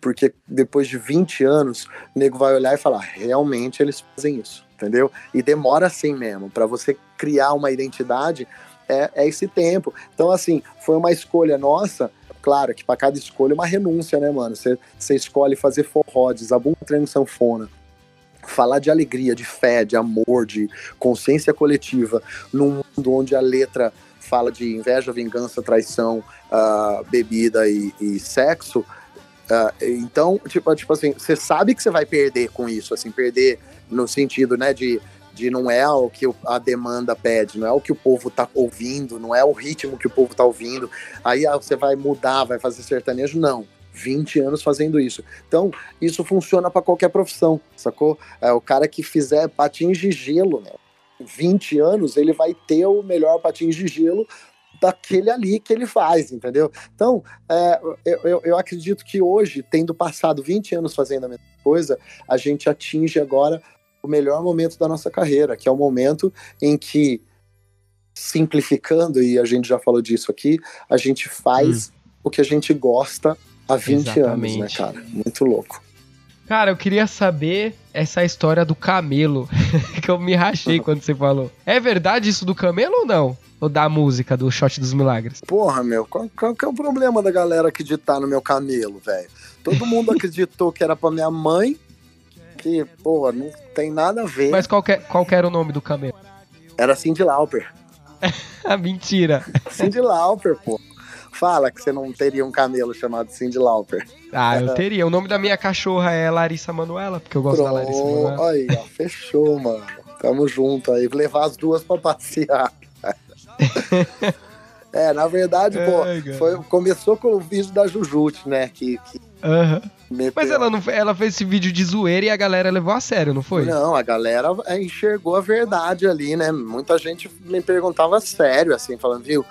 porque depois de 20 anos, o nego vai olhar e falar: realmente eles fazem isso entendeu? E demora assim mesmo, para você criar uma identidade é, é esse tempo. Então, assim, foi uma escolha nossa. Claro que para cada escolha é uma renúncia, né, mano? Você, você escolhe fazer forró, desabum treino sanfona, falar de alegria, de fé, de amor, de consciência coletiva, num mundo onde a letra fala de inveja, vingança, traição, uh, bebida e, e sexo. Uh, então, tipo, tipo assim, você sabe que você vai perder com isso, assim, perder no sentido, né, de, de não é o que a demanda pede, não é o que o povo tá ouvindo, não é o ritmo que o povo tá ouvindo. Aí ah, você vai mudar, vai fazer sertanejo, não. 20 anos fazendo isso. Então, isso funciona para qualquer profissão, sacou? É, o cara que fizer patins de gelo, né? 20 anos, ele vai ter o melhor patins de gelo daquele ali que ele faz, entendeu? Então, é, eu, eu acredito que hoje, tendo passado 20 anos fazendo a mesma coisa, a gente atinge agora o melhor momento da nossa carreira, que é o momento em que, simplificando, e a gente já falou disso aqui, a gente faz hum. o que a gente gosta há 20 Exatamente. anos, né, cara? Muito louco. Cara, eu queria saber essa história do camelo, que eu me rachei quando você falou. É verdade isso do camelo ou não? Ou da música, do Shot dos Milagres? Porra, meu, qual, qual que é o problema da galera acreditar no meu camelo, velho? Todo mundo acreditou que era pra minha mãe, que, pô, não tem nada a ver. Mas qual, que, qual que era o nome do camelo? Era Cindy Lauper. Mentira. Cindy Lauper, pô. Fala que você não teria um camelo chamado Cindy Lauper. Ah, eu teria. O nome da minha cachorra é Larissa Manuela, porque eu gosto Pronto. da Larissa Manuela. Aí, ó, fechou, mano. Tamo junto aí. Vou levar as duas pra passear. é, na verdade, pô, foi, começou com o vídeo da Jujute, né? Que, que Uhum. Mas ela, não, ela fez esse vídeo de zoeira e a galera levou a sério, não foi? Não, a galera enxergou a verdade ali, né? Muita gente me perguntava sério, assim, falando, viu,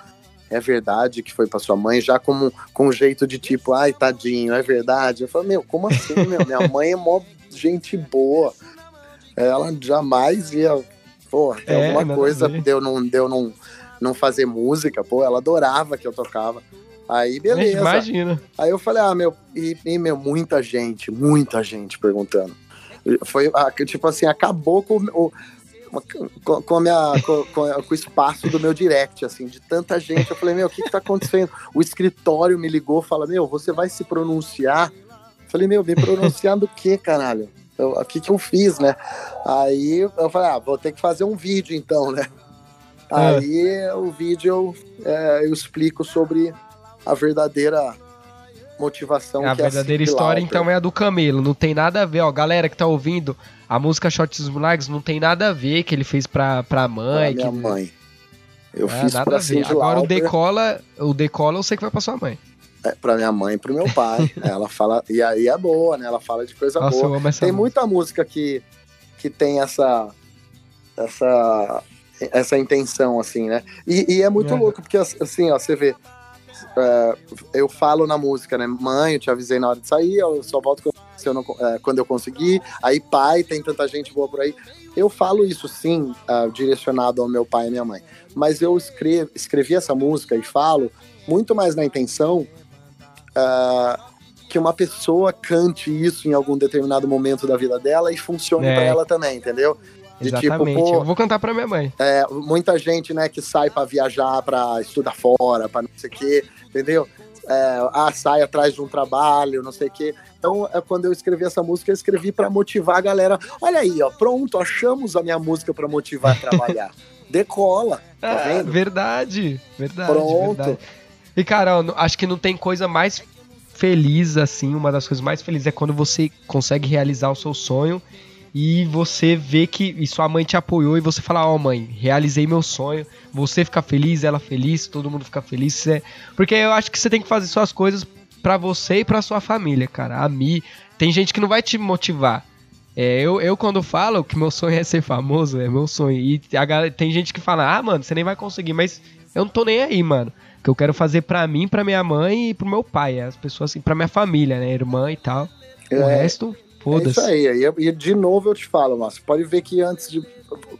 é verdade que foi pra sua mãe, já como, com um jeito de tipo, ai, tadinho, é verdade? Eu falei, meu, como assim, meu? Minha mãe é mó gente boa. Ela jamais ia, pô, tem é, alguma coisa, deu num, deu num não fazer música, pô, ela adorava que eu tocava. Aí, beleza. Imagina. Aí eu falei, ah, meu, e, e meu, muita gente, muita gente perguntando. Foi, ah, tipo assim, acabou com o, com, com, a minha, com, com, o espaço do meu direct, assim, de tanta gente. Eu falei, meu, o que que tá acontecendo? O escritório me ligou, fala, meu, você vai se pronunciar? Eu falei, meu, me pronunciar do quê, caralho? O que que eu fiz, né? Aí eu falei, ah, vou ter que fazer um vídeo então, né? É. Aí o vídeo eu, é, eu explico sobre a verdadeira motivação. A verdadeira é história, então, é a do Camelo. Não tem nada a ver, ó. Galera que tá ouvindo, a música Shots Milagres não tem nada a ver que ele fez pra, pra mãe. Pra que... minha mãe. Eu é, fiz pra Cindy Agora o Decola, o Decola eu sei que vai pra sua mãe. É, pra minha mãe e pro meu pai. Ela fala, e aí é boa, né? Ela fala de coisa Nossa, boa. tem música. muita música que, que tem essa, essa, essa intenção, assim, né? E, e é muito é. louco, porque assim, ó, você vê, é, eu falo na música, né? Mãe, eu te avisei na hora de sair, eu só volto quando eu, não, é, quando eu conseguir. Aí, pai, tem tanta gente boa por aí. Eu falo isso sim, uh, direcionado ao meu pai e minha mãe. Mas eu escrevi, escrevi essa música e falo muito mais na intenção uh, que uma pessoa cante isso em algum determinado momento da vida dela e funcione é. para ela também, entendeu? De tipo, Exatamente. Tipo, pô, eu vou cantar pra minha mãe. É, muita gente, né, que sai para viajar, para estudar fora, para não sei o quê, entendeu? É, ah, sai atrás de um trabalho, não sei o quê. Então, é, quando eu escrevi essa música, eu escrevi para motivar a galera. Olha aí, ó, pronto, achamos a minha música para motivar a trabalhar. Decola, tá ah, vendo? Verdade, verdade. Pronto. Verdade. E, cara, acho que não tem coisa mais feliz, assim, uma das coisas mais felizes é quando você consegue realizar o seu sonho e você vê que e sua mãe te apoiou e você fala, ó oh, mãe, realizei meu sonho, você fica feliz, ela feliz, todo mundo fica feliz, é... porque eu acho que você tem que fazer suas coisas para você e para sua família, cara. A mim, tem gente que não vai te motivar. É, eu, eu quando falo que meu sonho é ser famoso, é meu sonho. E a galera, tem gente que fala, ah, mano, você nem vai conseguir, mas eu não tô nem aí, mano. Que eu quero fazer pra mim, pra minha mãe e pro meu pai. As pessoas assim, pra minha família, né? Irmã e tal. É, o resto, é isso aí. E, de novo eu te falo, Márcio, pode ver que antes de.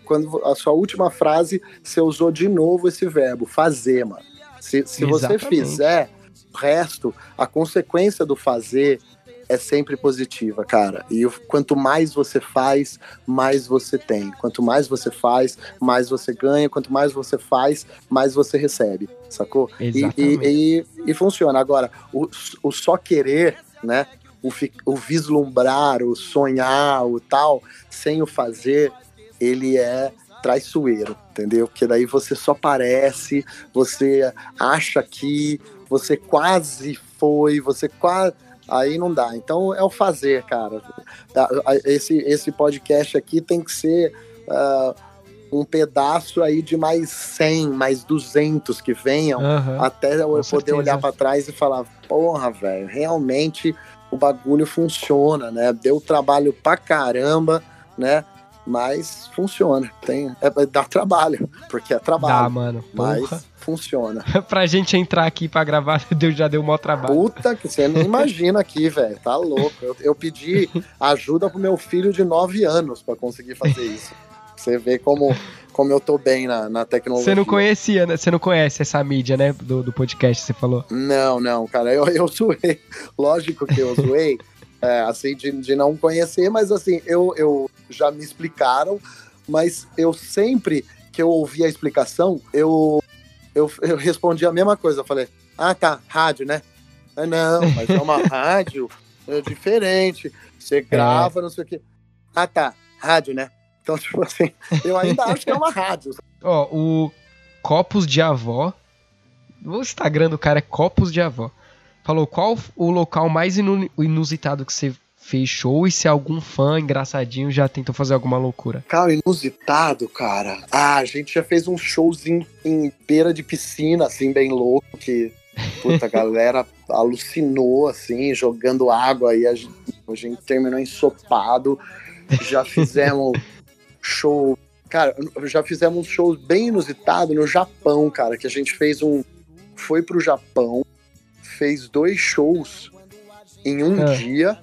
Quando a sua última frase, você usou de novo esse verbo, fazer, mano. Se, se você fizer, o resto, a consequência do fazer é sempre positiva, cara. E quanto mais você faz, mais você tem. Quanto mais você faz, mais você ganha. Quanto mais você faz, mais você recebe, sacou? Exatamente. E, e, e, e funciona. Agora, o, o só querer, né? O, o vislumbrar, o sonhar, o tal, sem o fazer, ele é traiçoeiro, entendeu? Porque daí você só parece, você acha que você quase foi, você quase. Aí não dá. Então é o fazer, cara. Esse, esse podcast aqui tem que ser uh, um pedaço aí de mais 100, mais 200 que venham, uhum, até eu poder certeza. olhar para trás e falar: porra, velho, realmente o bagulho funciona, né? Deu trabalho pra caramba, né? Mas funciona. Tem, é, dá trabalho, porque é trabalho. Dá, mano. Porra. Mas funciona. pra gente entrar aqui pra gravar, Deus já deu um maior trabalho. Puta que você não imagina aqui, velho. Tá louco. Eu, eu pedi ajuda pro meu filho de 9 anos para conseguir fazer isso. Você vê como como eu tô bem na, na tecnologia. Você não conhecia, né? Você não conhece essa mídia, né? Do, do podcast, você falou. Não, não, cara. Eu, eu zoei. Lógico que eu zoei. é, assim, de, de não conhecer, mas assim, eu, eu já me explicaram, mas eu sempre que eu ouvi a explicação, eu, eu, eu respondi a mesma coisa. Eu falei, ah, tá, rádio, né? Ah, não, mas é uma rádio é diferente. Você grava, é. não sei o quê. Ah, tá, rádio, né? Então, tipo assim, eu ainda acho que é uma rádio. Ó, o Copos de Avó. O Instagram do cara é Copos de Avó. Falou qual o local mais inusitado que você fez show e se algum fã engraçadinho já tentou fazer alguma loucura. Cara, inusitado, cara. Ah, a gente já fez um showzinho em beira de piscina, assim, bem louco, que puta, a galera alucinou, assim, jogando água e a gente, a gente terminou ensopado. Já fizemos show. Cara, já fizemos shows bem inusitado no Japão, cara, que a gente fez um. Foi pro Japão, fez dois shows em um é. dia.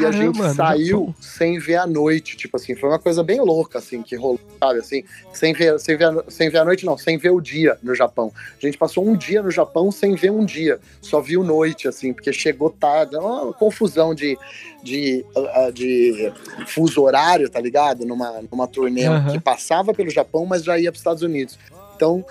Caramba, e a gente saiu sem ver a noite, tipo assim, foi uma coisa bem louca, assim, que rolou, sabe, assim, sem ver, sem ver, sem ver a noite, não, sem ver o dia no Japão. A gente passou um dia no Japão sem ver um dia, só viu noite, assim, porque chegou tarde, uma confusão de, de, ah, de fuso horário, tá ligado? Numa, numa turnê uhum. que passava pelo Japão, mas já ia para os Estados Unidos. Então,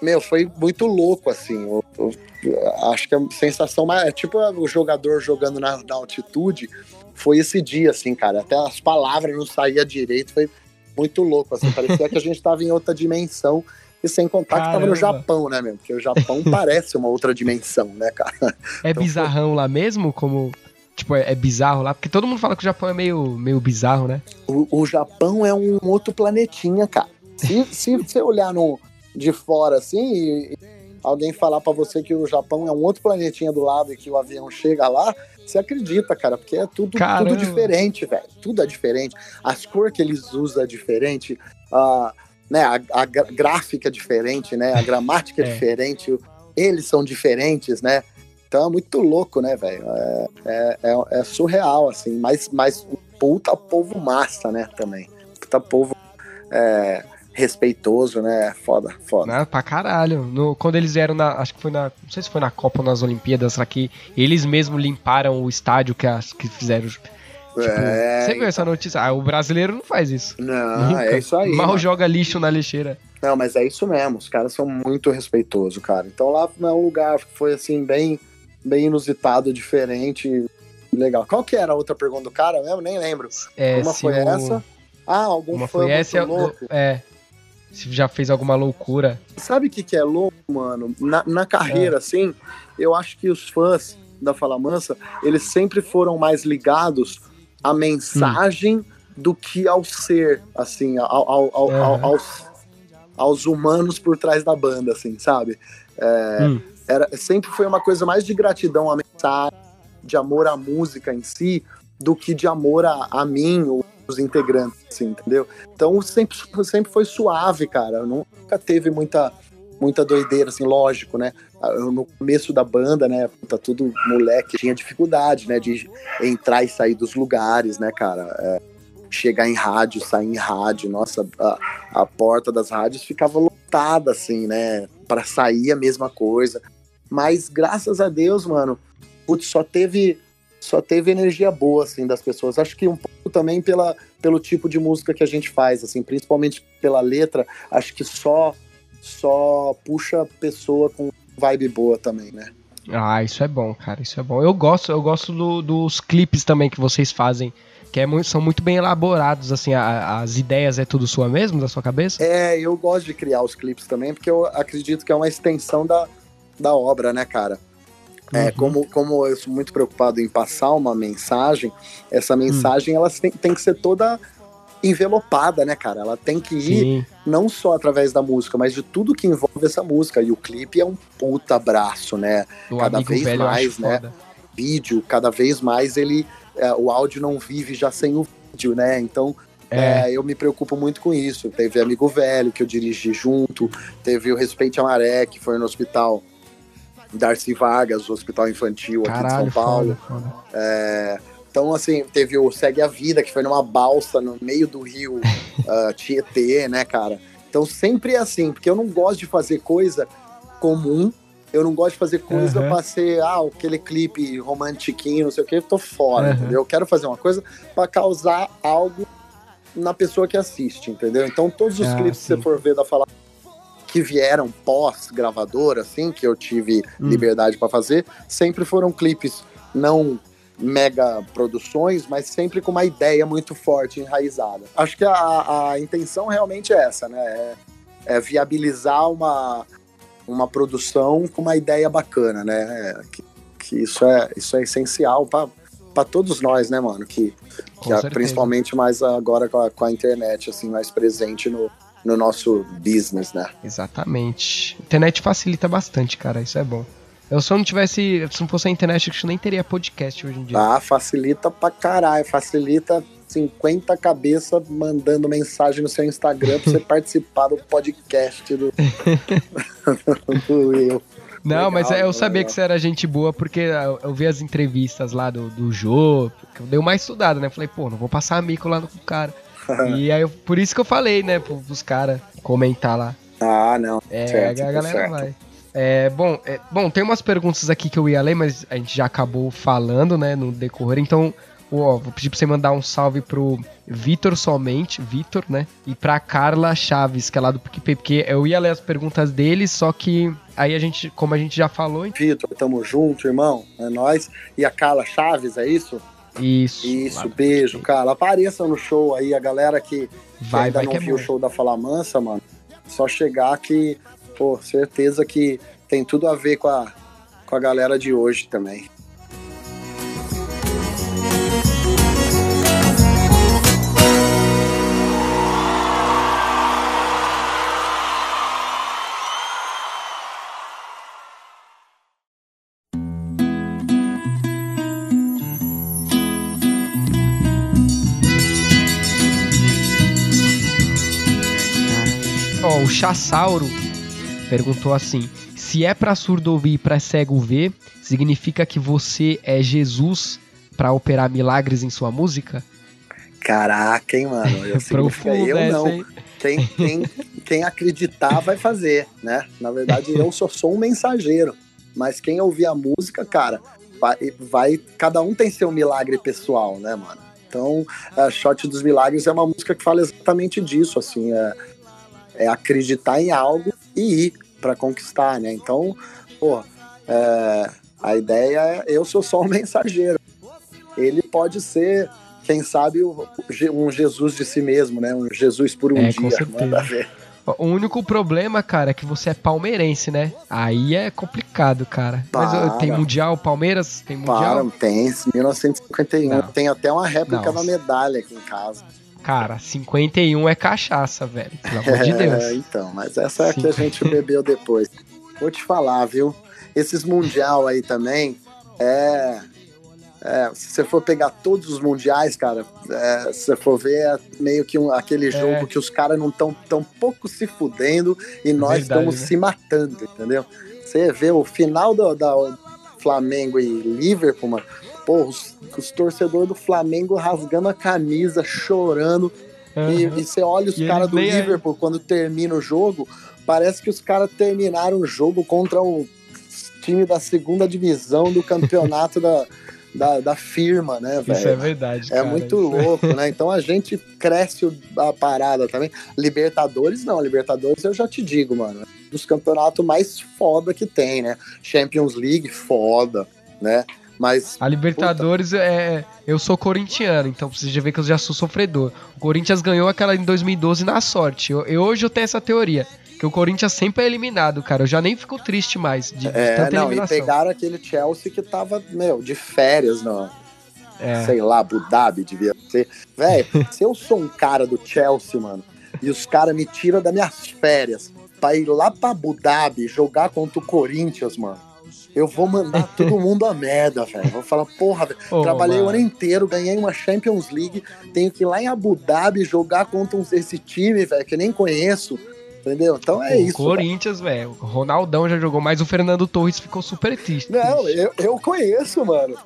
meu, foi muito louco, assim. Eu, eu, eu acho que a sensação mais. É tipo o jogador jogando na, na, altitude. Foi esse dia, assim, cara. Até as palavras não saíam direito. Foi muito louco, assim. Parecia que a gente tava em outra dimensão. E sem contar Caramba. que tava no Japão, né, meu? Porque o Japão parece uma outra dimensão, né, cara? É então, bizarrão foi... lá mesmo? Como. Tipo, é, é, bizarro lá? Porque todo mundo fala que o Japão é meio, meio bizarro, né? O, o Japão é um outro planetinha, cara. Se, se você olhar no, de fora assim e, alguém falar para você que o Japão é um outro planetinha do lado e que o avião chega lá, você acredita, cara, porque é tudo, tudo diferente, velho. Tudo é diferente. As cores que eles usam é diferente, a, né, a, a gráfica é diferente, né? A gramática é, é diferente, eles são diferentes, né? Então é muito louco, né, velho? É, é, é, é, surreal, assim, mas, mas puta povo massa, né, também. Puta povo. É, respeitoso, né? Foda, foda. Né? Pra caralho. No, quando eles vieram na. Acho que foi na. Não sei se foi na Copa ou nas Olimpíadas, será que eles mesmos limparam o estádio que, as, que fizeram. Tipo, é, você viu então... essa notícia? Ah, o brasileiro não faz isso. Não, Nunca. é isso aí. Mal mano. joga lixo na lixeira. Não, mas é isso mesmo. Os caras são muito respeitosos, cara. Então lá é um lugar que foi assim, bem, bem inusitado, diferente. Legal. Qual que era a outra pergunta do cara mesmo? Nem lembro. É, Uma foi o... essa. Ah, algum Uma foi essa, louco. É, se já fez alguma loucura. Sabe o que, que é louco, mano? Na, na carreira, é. assim, eu acho que os fãs da Fala Mansa, eles sempre foram mais ligados à mensagem hum. do que ao ser, assim, ao, ao, ao, é. aos, aos humanos por trás da banda, assim, sabe? É, hum. era, sempre foi uma coisa mais de gratidão à mensagem, de amor à música em si, do que de amor a, a mim, ou os integrantes, assim, entendeu? Então sempre, sempre foi suave, cara. Nunca teve muita, muita doideira, assim, lógico, né? No começo da banda, né? Tá tudo moleque, tinha dificuldade, né? De entrar e sair dos lugares, né, cara? É, chegar em rádio, sair em rádio, nossa, a, a porta das rádios ficava lotada, assim, né? Para sair a mesma coisa. Mas graças a Deus, mano, putz, só teve só teve energia boa, assim, das pessoas. Acho que um pouco também pela, pelo tipo de música que a gente faz, assim, principalmente pela letra, acho que só, só puxa pessoa com vibe boa também, né? Ah, isso é bom, cara, isso é bom. Eu gosto, eu gosto do, dos clipes também que vocês fazem, que é muito, são muito bem elaborados, assim, a, as ideias é tudo sua mesmo, da sua cabeça? É, eu gosto de criar os clipes também, porque eu acredito que é uma extensão da, da obra, né, cara? É, uhum. como, como eu sou muito preocupado em passar uma mensagem, essa hum. mensagem uhum. ela tem, tem que ser toda envelopada, né, cara? Ela tem que ir Sim. não só através da música, mas de tudo que envolve essa música. E o clipe é um puta abraço, né? O cada vez velho, mais, né? Foda. Vídeo, cada vez mais ele. É, o áudio não vive já sem o vídeo, né? Então. É. É, eu me preocupo muito com isso. Teve Amigo Velho, que eu dirigi junto, teve o Respeite a Maré, que foi no hospital Darcy Vargas, o Hospital Infantil aqui Caralho, de São Paulo. Foda, foda. É, então, assim, teve o Segue a Vida, que foi numa balsa no meio do rio uh, Tietê, né, cara? Então sempre é assim, porque eu não gosto de fazer coisa comum, eu não gosto de fazer coisa uhum. pra ser, ah, aquele clipe romantiquinho, não sei o que, eu tô fora, uhum. entendeu? Eu quero fazer uma coisa para causar algo na pessoa que assiste, entendeu? Então todos os ah, clipes sim. que você for ver da Falar que vieram pós-gravador, assim, que eu tive hum. liberdade para fazer, sempre foram clipes não mega produções, mas sempre com uma ideia muito forte, enraizada. Acho que a, a intenção realmente é essa, né? É, é, viabilizar uma, uma produção com uma ideia bacana, né? Que, que isso, é, isso é essencial para todos nós, né, mano? Que, que é, principalmente mais agora com a, com a internet, assim, mais presente no, no nosso business, né? Exatamente. Internet facilita bastante, cara, isso é bom. Eu só não tivesse, se não fosse a internet, eu nem teria podcast hoje em dia. Ah, facilita pra caralho, facilita 50 cabeças mandando mensagem no seu Instagram pra você participar do podcast do, do eu. Não, legal, mas é, eu sabia legal. que você era gente boa porque eu vi as entrevistas lá do, do Jô, eu dei uma estudada, né? Falei, pô, não vou passar mico lá no cara. e aí, eu, por isso que eu falei, né, pros caras comentar lá. Ah, não. É, certo, a galera certo. vai. É, bom, é, bom, tem umas perguntas aqui que eu ia ler, mas a gente já acabou falando, né, no decorrer. Então, ó, vou pedir pra você mandar um salve pro Vitor somente, Vitor, né? E pra Carla Chaves, que é lá do PicPay, porque eu ia ler as perguntas deles, só que aí a gente, como a gente já falou. Vitor, tamo junto, irmão. É nós. E a Carla Chaves, é isso? Isso. Isso, beijo, cara. Apareça no show aí, a galera que, vai, ainda vai não é viu é o show da Fala Mansa, mano. Só chegar que pô, certeza que tem tudo a ver com a, com a galera de hoje também. Chassauro perguntou assim: se é para surdo ouvir e para cego ver, significa que você é Jesus para operar milagres em sua música? Caraca, hein, mano? Eu, Profundo eu não. Quem, quem, quem acreditar vai fazer, né? Na verdade, eu só sou um mensageiro. Mas quem ouvir a música, cara, vai, vai. Cada um tem seu milagre pessoal, né, mano? Então, a Shot dos Milagres é uma música que fala exatamente disso, assim. É, é acreditar em algo e ir para conquistar, né? Então, pô, é, a ideia é eu sou só um mensageiro. Ele pode ser, quem sabe, um Jesus de si mesmo, né? Um Jesus por um é, dia. Manda ver. O único problema, cara, é que você é palmeirense, né? Aí é complicado, cara. Para. Mas tem Mundial, Palmeiras? Tem Mundial? Para, tem, 1951. Não. Tem até uma réplica da medalha aqui em casa. Cara, 51 é cachaça, velho. Pelo amor de Deus. É, então, mas essa é a que a gente bebeu depois. Vou te falar, viu? Esses mundial aí também, é, é, se você for pegar todos os mundiais, cara, é, se você for ver, é meio que um, aquele é. jogo é. que os caras não estão tão pouco se fudendo e nós estamos né? se matando, entendeu? Você vê o final do, da Flamengo e Liverpool, mano, pô, os, os torcedores do Flamengo rasgando a camisa, chorando. Uhum. E, e você olha os caras do Liverpool é... quando termina o jogo, parece que os caras terminaram o jogo contra o time da segunda divisão do campeonato da, da, da, firma, né, velho? Isso é verdade. É cara, muito louco, né? Então a gente cresce a parada também. Libertadores, não. Libertadores eu já te digo, mano. É dos campeonatos mais foda que tem, né? Champions League, foda, né? Mas. A Libertadores puta. é. Eu sou corintiano, então você já vê que eu já sou sofredor. O Corinthians ganhou aquela em 2012 na sorte. Eu, eu hoje eu tenho essa teoria. Que o Corinthians sempre é eliminado, cara. Eu já nem fico triste mais de, é, tanta não, eliminação. E pegaram aquele Chelsea que tava, meu, de férias, não. É. Sei lá, Abu Dhabi devia ser. Velho, se eu sou um cara do Chelsea, mano, e os caras me tiram das minhas férias pra ir lá pra Abu Dhabi jogar contra o Corinthians, mano eu vou mandar todo mundo a merda, velho. Vou falar, porra, velho, oh, trabalhei mano. o ano inteiro, ganhei uma Champions League, tenho que ir lá em Abu Dhabi jogar contra esse time, velho, que eu nem conheço. Entendeu? Então é o isso. Corinthians, velho. O Ronaldão já jogou, mas o Fernando Torres ficou super triste. Não, eu, eu conheço, mano.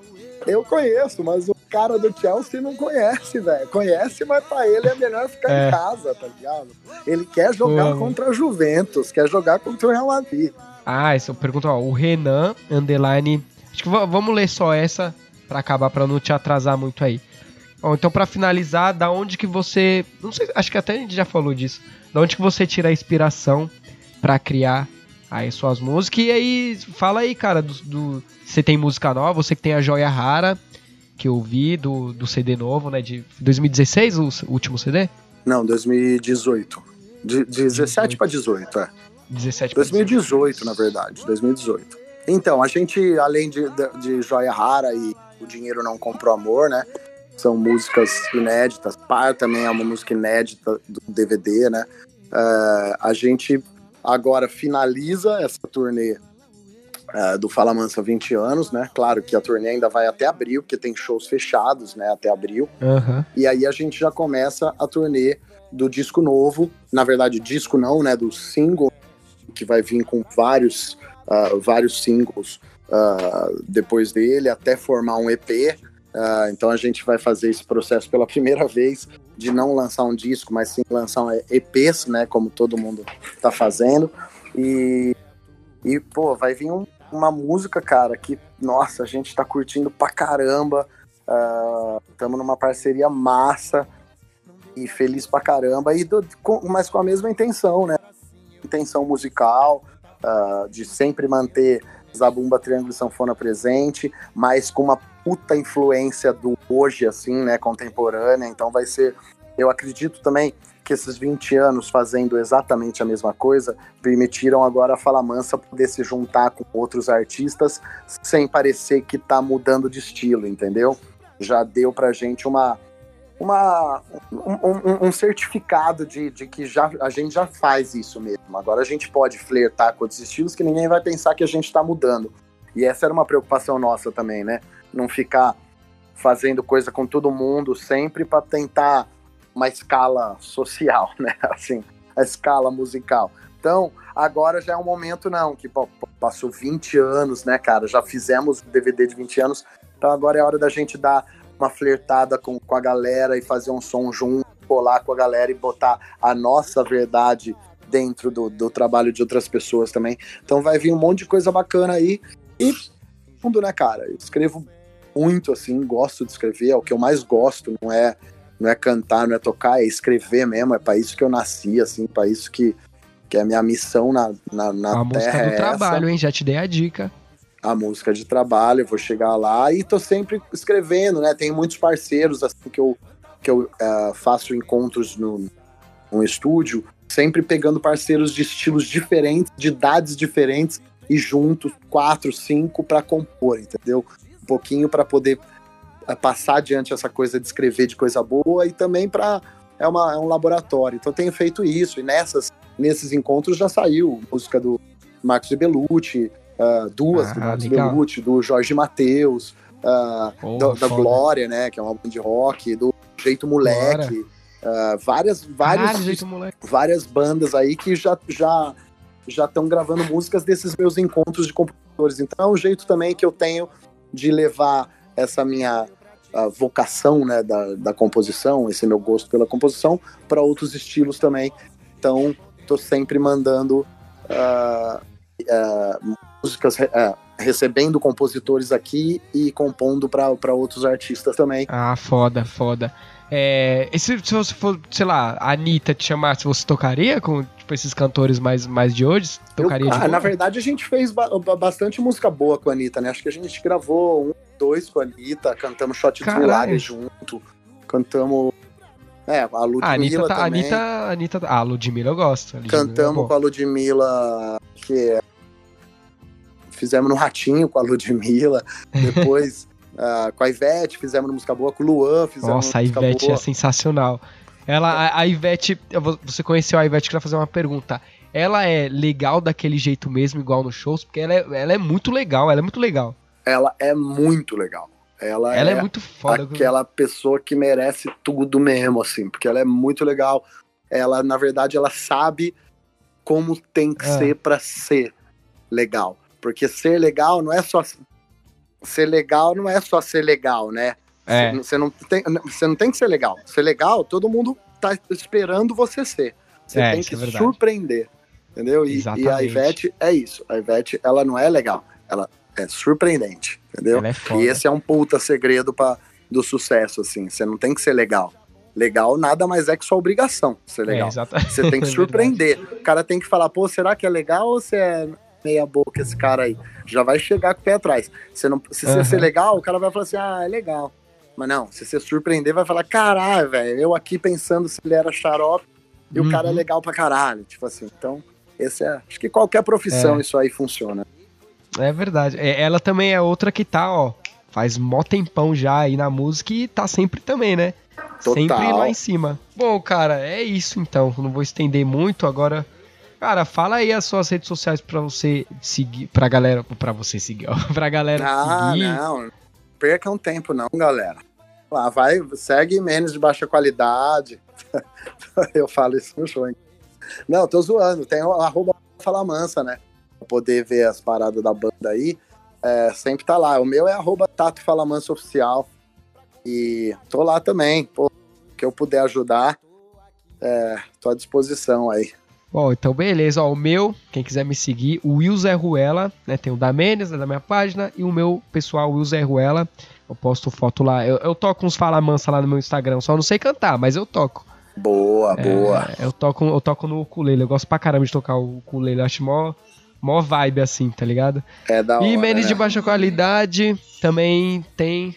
Eu conheço, mas o cara do Chelsea não conhece, velho. Conhece, mas pra ele é melhor ficar é. em casa, tá ligado? Ele quer jogar Pô, contra a Juventus, quer jogar contra o Real Madrid. Ah, essa pergunta, ó, o Renan, underline. Acho que vamos ler só essa para acabar, para não te atrasar muito aí. Ó, então, para finalizar, da onde que você. Não sei, acho que até a gente já falou disso. Da onde que você tira a inspiração para criar aí suas músicas? E aí, fala aí, cara, do, do, você tem música nova, você que tem a Joia Rara, que eu vi do, do CD novo, né? De 2016, o último CD? Não, 2018. De, 17 para 18, é. 17 2018, na verdade, 2018. Então, a gente, além de, de, Joia Rara e O Dinheiro Não Comprou Amor, né? São músicas inéditas. Par também é uma música inédita do DVD, né? Uh, a gente agora finaliza essa turnê uh, do Fala Mansa 20 anos, né? Claro que a turnê ainda vai até abril, porque tem shows fechados, né? Até abril. Uhum. E aí a gente já começa a turnê do disco novo. Na verdade, disco não, né? Do single, que vai vir com vários, uh, vários singles uh, depois dele, até formar um EP. Uh, então a gente vai fazer esse processo pela primeira vez de não lançar um disco, mas sim lançar um EPs, né? Como todo mundo tá fazendo. E, e pô, vai vir um, uma música, cara, que, nossa, a gente tá curtindo pra caramba. Estamos numa parceria massa e feliz pra caramba, e do, com, mas com a mesma intenção, né? Intenção musical, uh, de sempre manter Zabumba, Triângulo e Sanfona presente, mas com uma puta influência do hoje, assim, né, contemporânea, então vai ser, eu acredito também que esses 20 anos fazendo exatamente a mesma coisa permitiram agora a Fala Mansa poder se juntar com outros artistas sem parecer que tá mudando de estilo, entendeu? Já deu pra gente uma, uma, um, um, certificado de, de que já, a gente já faz isso mesmo. Agora a gente pode flertar com outros estilos que ninguém vai pensar que a gente está mudando. E essa era uma preocupação nossa também, né? Não ficar fazendo coisa com todo mundo sempre para tentar uma escala social, né? Assim, a escala musical. Então, agora já é um momento, não, que pô, passou 20 anos, né, cara? Já fizemos o DVD de 20 anos, então agora é hora da gente dar uma flertada com, com a galera e fazer um som junto, colar com a galera e botar a nossa verdade dentro do, do trabalho de outras pessoas também. Então vai vir um monte de coisa bacana aí. E fundo, né, cara? Eu escrevo muito, assim, gosto de escrever, é o que eu mais gosto, não é não é cantar, não é tocar, é escrever mesmo, é para isso que eu nasci, assim, para isso que, que é a minha missão na, na, na a terra. A música do é trabalho, essa. hein? Já te dei a dica a música de trabalho, eu vou chegar lá e tô sempre escrevendo, né? Tenho muitos parceiros assim que eu, que eu uh, faço encontros no, no estúdio, sempre pegando parceiros de estilos diferentes, de idades diferentes e juntos, quatro, cinco, para compor, entendeu? Um pouquinho para poder uh, passar adiante essa coisa de escrever de coisa boa e também para é, uma, é um laboratório. Então tenho feito isso e nessas nesses encontros já saiu música do Marcos de Belucci, uh, duas ah, do Marcos Belucci, do Jorge Matheus, uh, oh, da, da Glória, né, que é um álbum de rock, do Jeito Moleque, uh, várias, várias, Caralho, várias bandas aí que já já já estão gravando músicas desses meus encontros de compositores. Então é um jeito também que eu tenho de levar essa minha vocação né, da, da composição, esse meu gosto pela composição, para outros estilos também. Então, estou sempre mandando uh, uh, músicas uh, recebendo compositores aqui e compondo para outros artistas também. Ah, foda, foda. É, se, se você for, sei lá, a Anitta te chamasse, você tocaria com tipo, esses cantores mais, mais de hoje? Tocaria Eu, ah, na verdade, a gente fez ba bastante música boa com a Anitta, né? Acho que a gente gravou um, dois com a Anitta, cantamos Shot de Milagre junto, cantamos é, a Ludmilla a Anitta, tá, também. Anitta, Anitta, ah, a Ludmilla eu gosto. A Ludmilla é Cantamos é com a Ludmilla, que é fizemos no Ratinho com a Ludmilla, depois uh, com a Ivete, fizemos no Música Boa, com o Luan, fizemos Nossa, a Ivete boa. é sensacional. Ela, a, a Ivete, você conheceu a Ivete, queria fazer uma pergunta. Ela é legal daquele jeito mesmo, igual nos shows? Porque ela é, ela é muito legal, ela é muito legal. Ela é muito legal. Ela, ela é, é, muito foda. Aquela pessoa que merece tudo mesmo, assim, porque ela é muito legal. Ela, na verdade, ela sabe como tem que é. ser para ser legal. Porque ser legal não é só. Ser legal não é só ser legal, né? É. Você, não tem, você não tem que ser legal. Ser legal, todo mundo tá esperando você ser. Você é, tem que é surpreender. Entendeu? E, e, a Ivete é isso. A Ivete, ela não é legal. Ela é surpreendente. Entendeu? É e esse é um puta segredo pra, do sucesso, assim. Você não tem que ser legal. Legal nada mais é que sua obrigação ser legal. É, você tem que surpreender. o cara tem que falar, pô, será que é legal ou você é meia boca esse cara aí. Já vai chegar com o pé atrás. Você não, se você uhum. ser legal, o cara vai falar assim, ah, é legal. Mas não, se você surpreender, vai falar, caralho, velho, eu aqui pensando se ele era xarope e uhum. o cara é uhum. legal pra caralho. Tipo assim, então, esse é. Acho que qualquer profissão é. isso aí funciona. É verdade. É, ela também é outra que tá, ó. Faz mó tempão já aí na música e tá sempre também, né? Total. Sempre lá em cima. Bom, cara, é isso então. Não vou estender muito. Agora Cara, fala aí as suas redes sociais pra você seguir, pra galera, pra você seguir, ó, pra galera ah, seguir. não, perca um tempo não, galera. Lá, vai, segue menos de baixa qualidade. Eu falo isso no show, hein? Não, tô zoando, tem o arroba Fala Mansa, né? Pra poder ver as paradas da banda aí, é, sempre tá lá. O meu é arroba Tato Oficial. E tô lá também, pô, que eu puder ajudar, é, tô à disposição aí. Bom, então beleza, ó, o meu, quem quiser me seguir, o Will Zé Ruela, né, tem o da Menes, né, da minha página, e o meu pessoal, Will Zé Ruela, eu posto foto lá, eu, eu toco uns fala mansa lá no meu Instagram, só não sei cantar, mas eu toco. Boa, é, boa. Eu toco, eu toco no ukulele, eu gosto pra caramba de tocar o ukulele, eu acho mó, mó vibe assim, tá ligado? É da hora, E Menes né? de baixa qualidade, também tem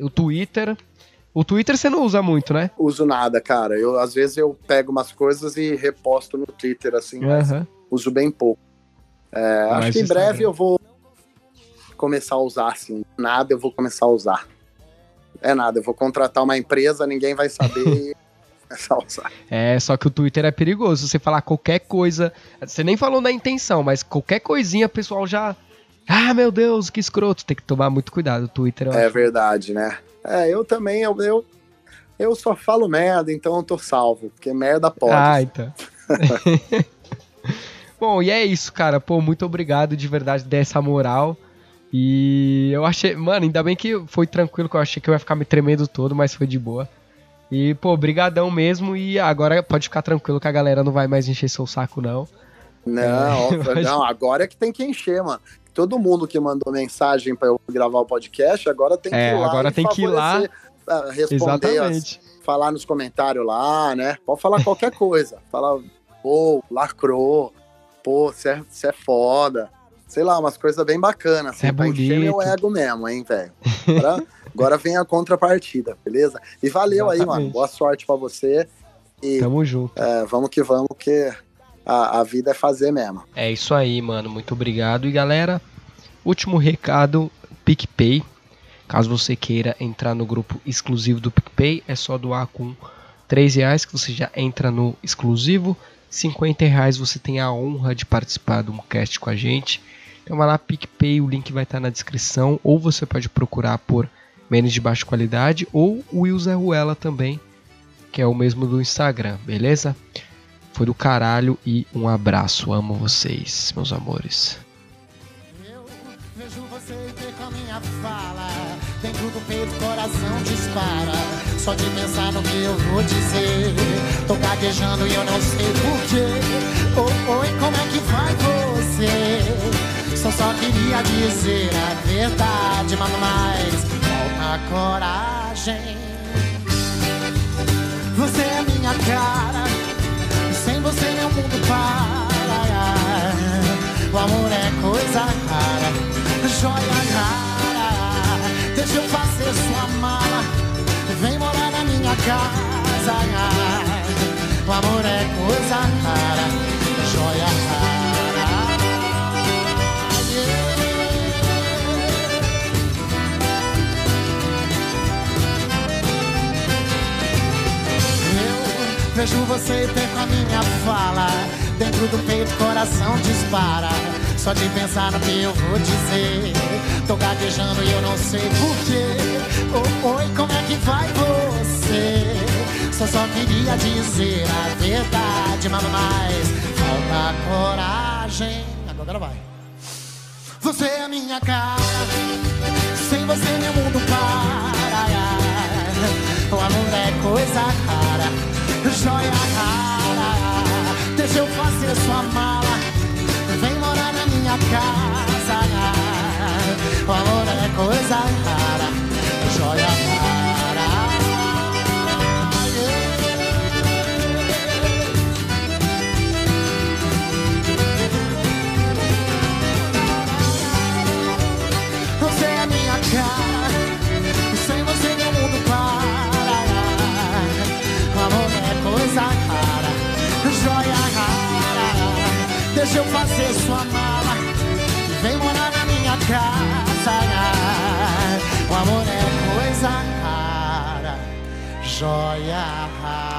o Twitter, o Twitter você não usa muito, né? Uso nada, cara. Eu às vezes eu pego umas coisas e reposto no Twitter assim, mas Aham. uso bem pouco. É, acho que em breve eu vou começar a usar assim. Nada eu vou começar a usar. É nada, eu vou contratar uma empresa, ninguém vai saber e começar a usar. É, só que o Twitter é perigoso. Você falar qualquer coisa. Você nem falou da intenção, mas qualquer coisinha, o pessoal já. Ah, meu Deus, que escroto. Tem que tomar muito cuidado. O Twitter É acho- verdade, né? É, eu também, eu, eu, eu só falo merda, então eu tô salvo. Porque merda pode. Ah, então. Bom, e é isso, cara. Pô, muito obrigado de verdade dessa moral. E eu achei, mano, ainda bem que foi tranquilo, que eu achei que eu ia ficar me tremendo todo, mas foi de boa. E, pô, brigadão mesmo. E agora pode ficar tranquilo que a galera não vai mais encher seu saco, não. Não, É, não, agora é que tem que encher, mano. Todo mundo que mandou mensagem pra eu gravar o podcast, agora tem que É, ir lá. agora tem que ir lá. ah, Responder, as- Exatamente. falar nos comentários lá, né? Pode falar qualquer coisa. Falar, pô, lacrou, pô, você é, cê é foda. Sei lá, umas coisas bem bacanas. Cê é pra encher meu bonito. ego mesmo, hein, velho. Agora, agora vem a contrapartida, beleza? E valeu aí, mano. Exatamente. Boa sorte pra você. E Tamo junto. é, vamos que vamos, que a, a vida é fazer mesmo. É isso aí, mano. Muito obrigado. E galera, último recado: PicPay. Caso você queira entrar no grupo exclusivo do PicPay, é só doar com 3 reais que você já entra no exclusivo. 50 reais você tem a honra de participar de um cast com a gente. Então vai lá, PicPay, o link vai estar na descrição. Ou você pode procurar por menos de baixa qualidade. Ou o Will Zé Ruela também, que é o mesmo do Instagram, beleza? Foi do caralho e um abraço. Amo vocês, meus amores. Eu vejo você com a minha fala. Dentro do peito, coração dispara. Só de pensar no que eu vou dizer. Tô gaguejando e eu não sei porquê. Oh, oi, como é que vai você? Só só queria dizer a verdade, mas falta coragem. Você é minha cara. Você meu mundo para. Vejo você ter com a minha fala. Dentro do peito, coração dispara. Só de pensar no que eu vou dizer. Tô gaguejando e eu não sei porquê. Oh, oi, como é que vai você? Só só queria dizer a verdade, mas falta coragem. Agora vai. Você é minha cara. Sem você meu mundo para. O amor é coisa rara, joia rara. Deixa eu fazer sua mala. Vem morar na minha casa. O amor é coisa rara, joia Deixa eu fazer sua mala. Vem morar na minha casa. O amor é coisa rara, joia rara.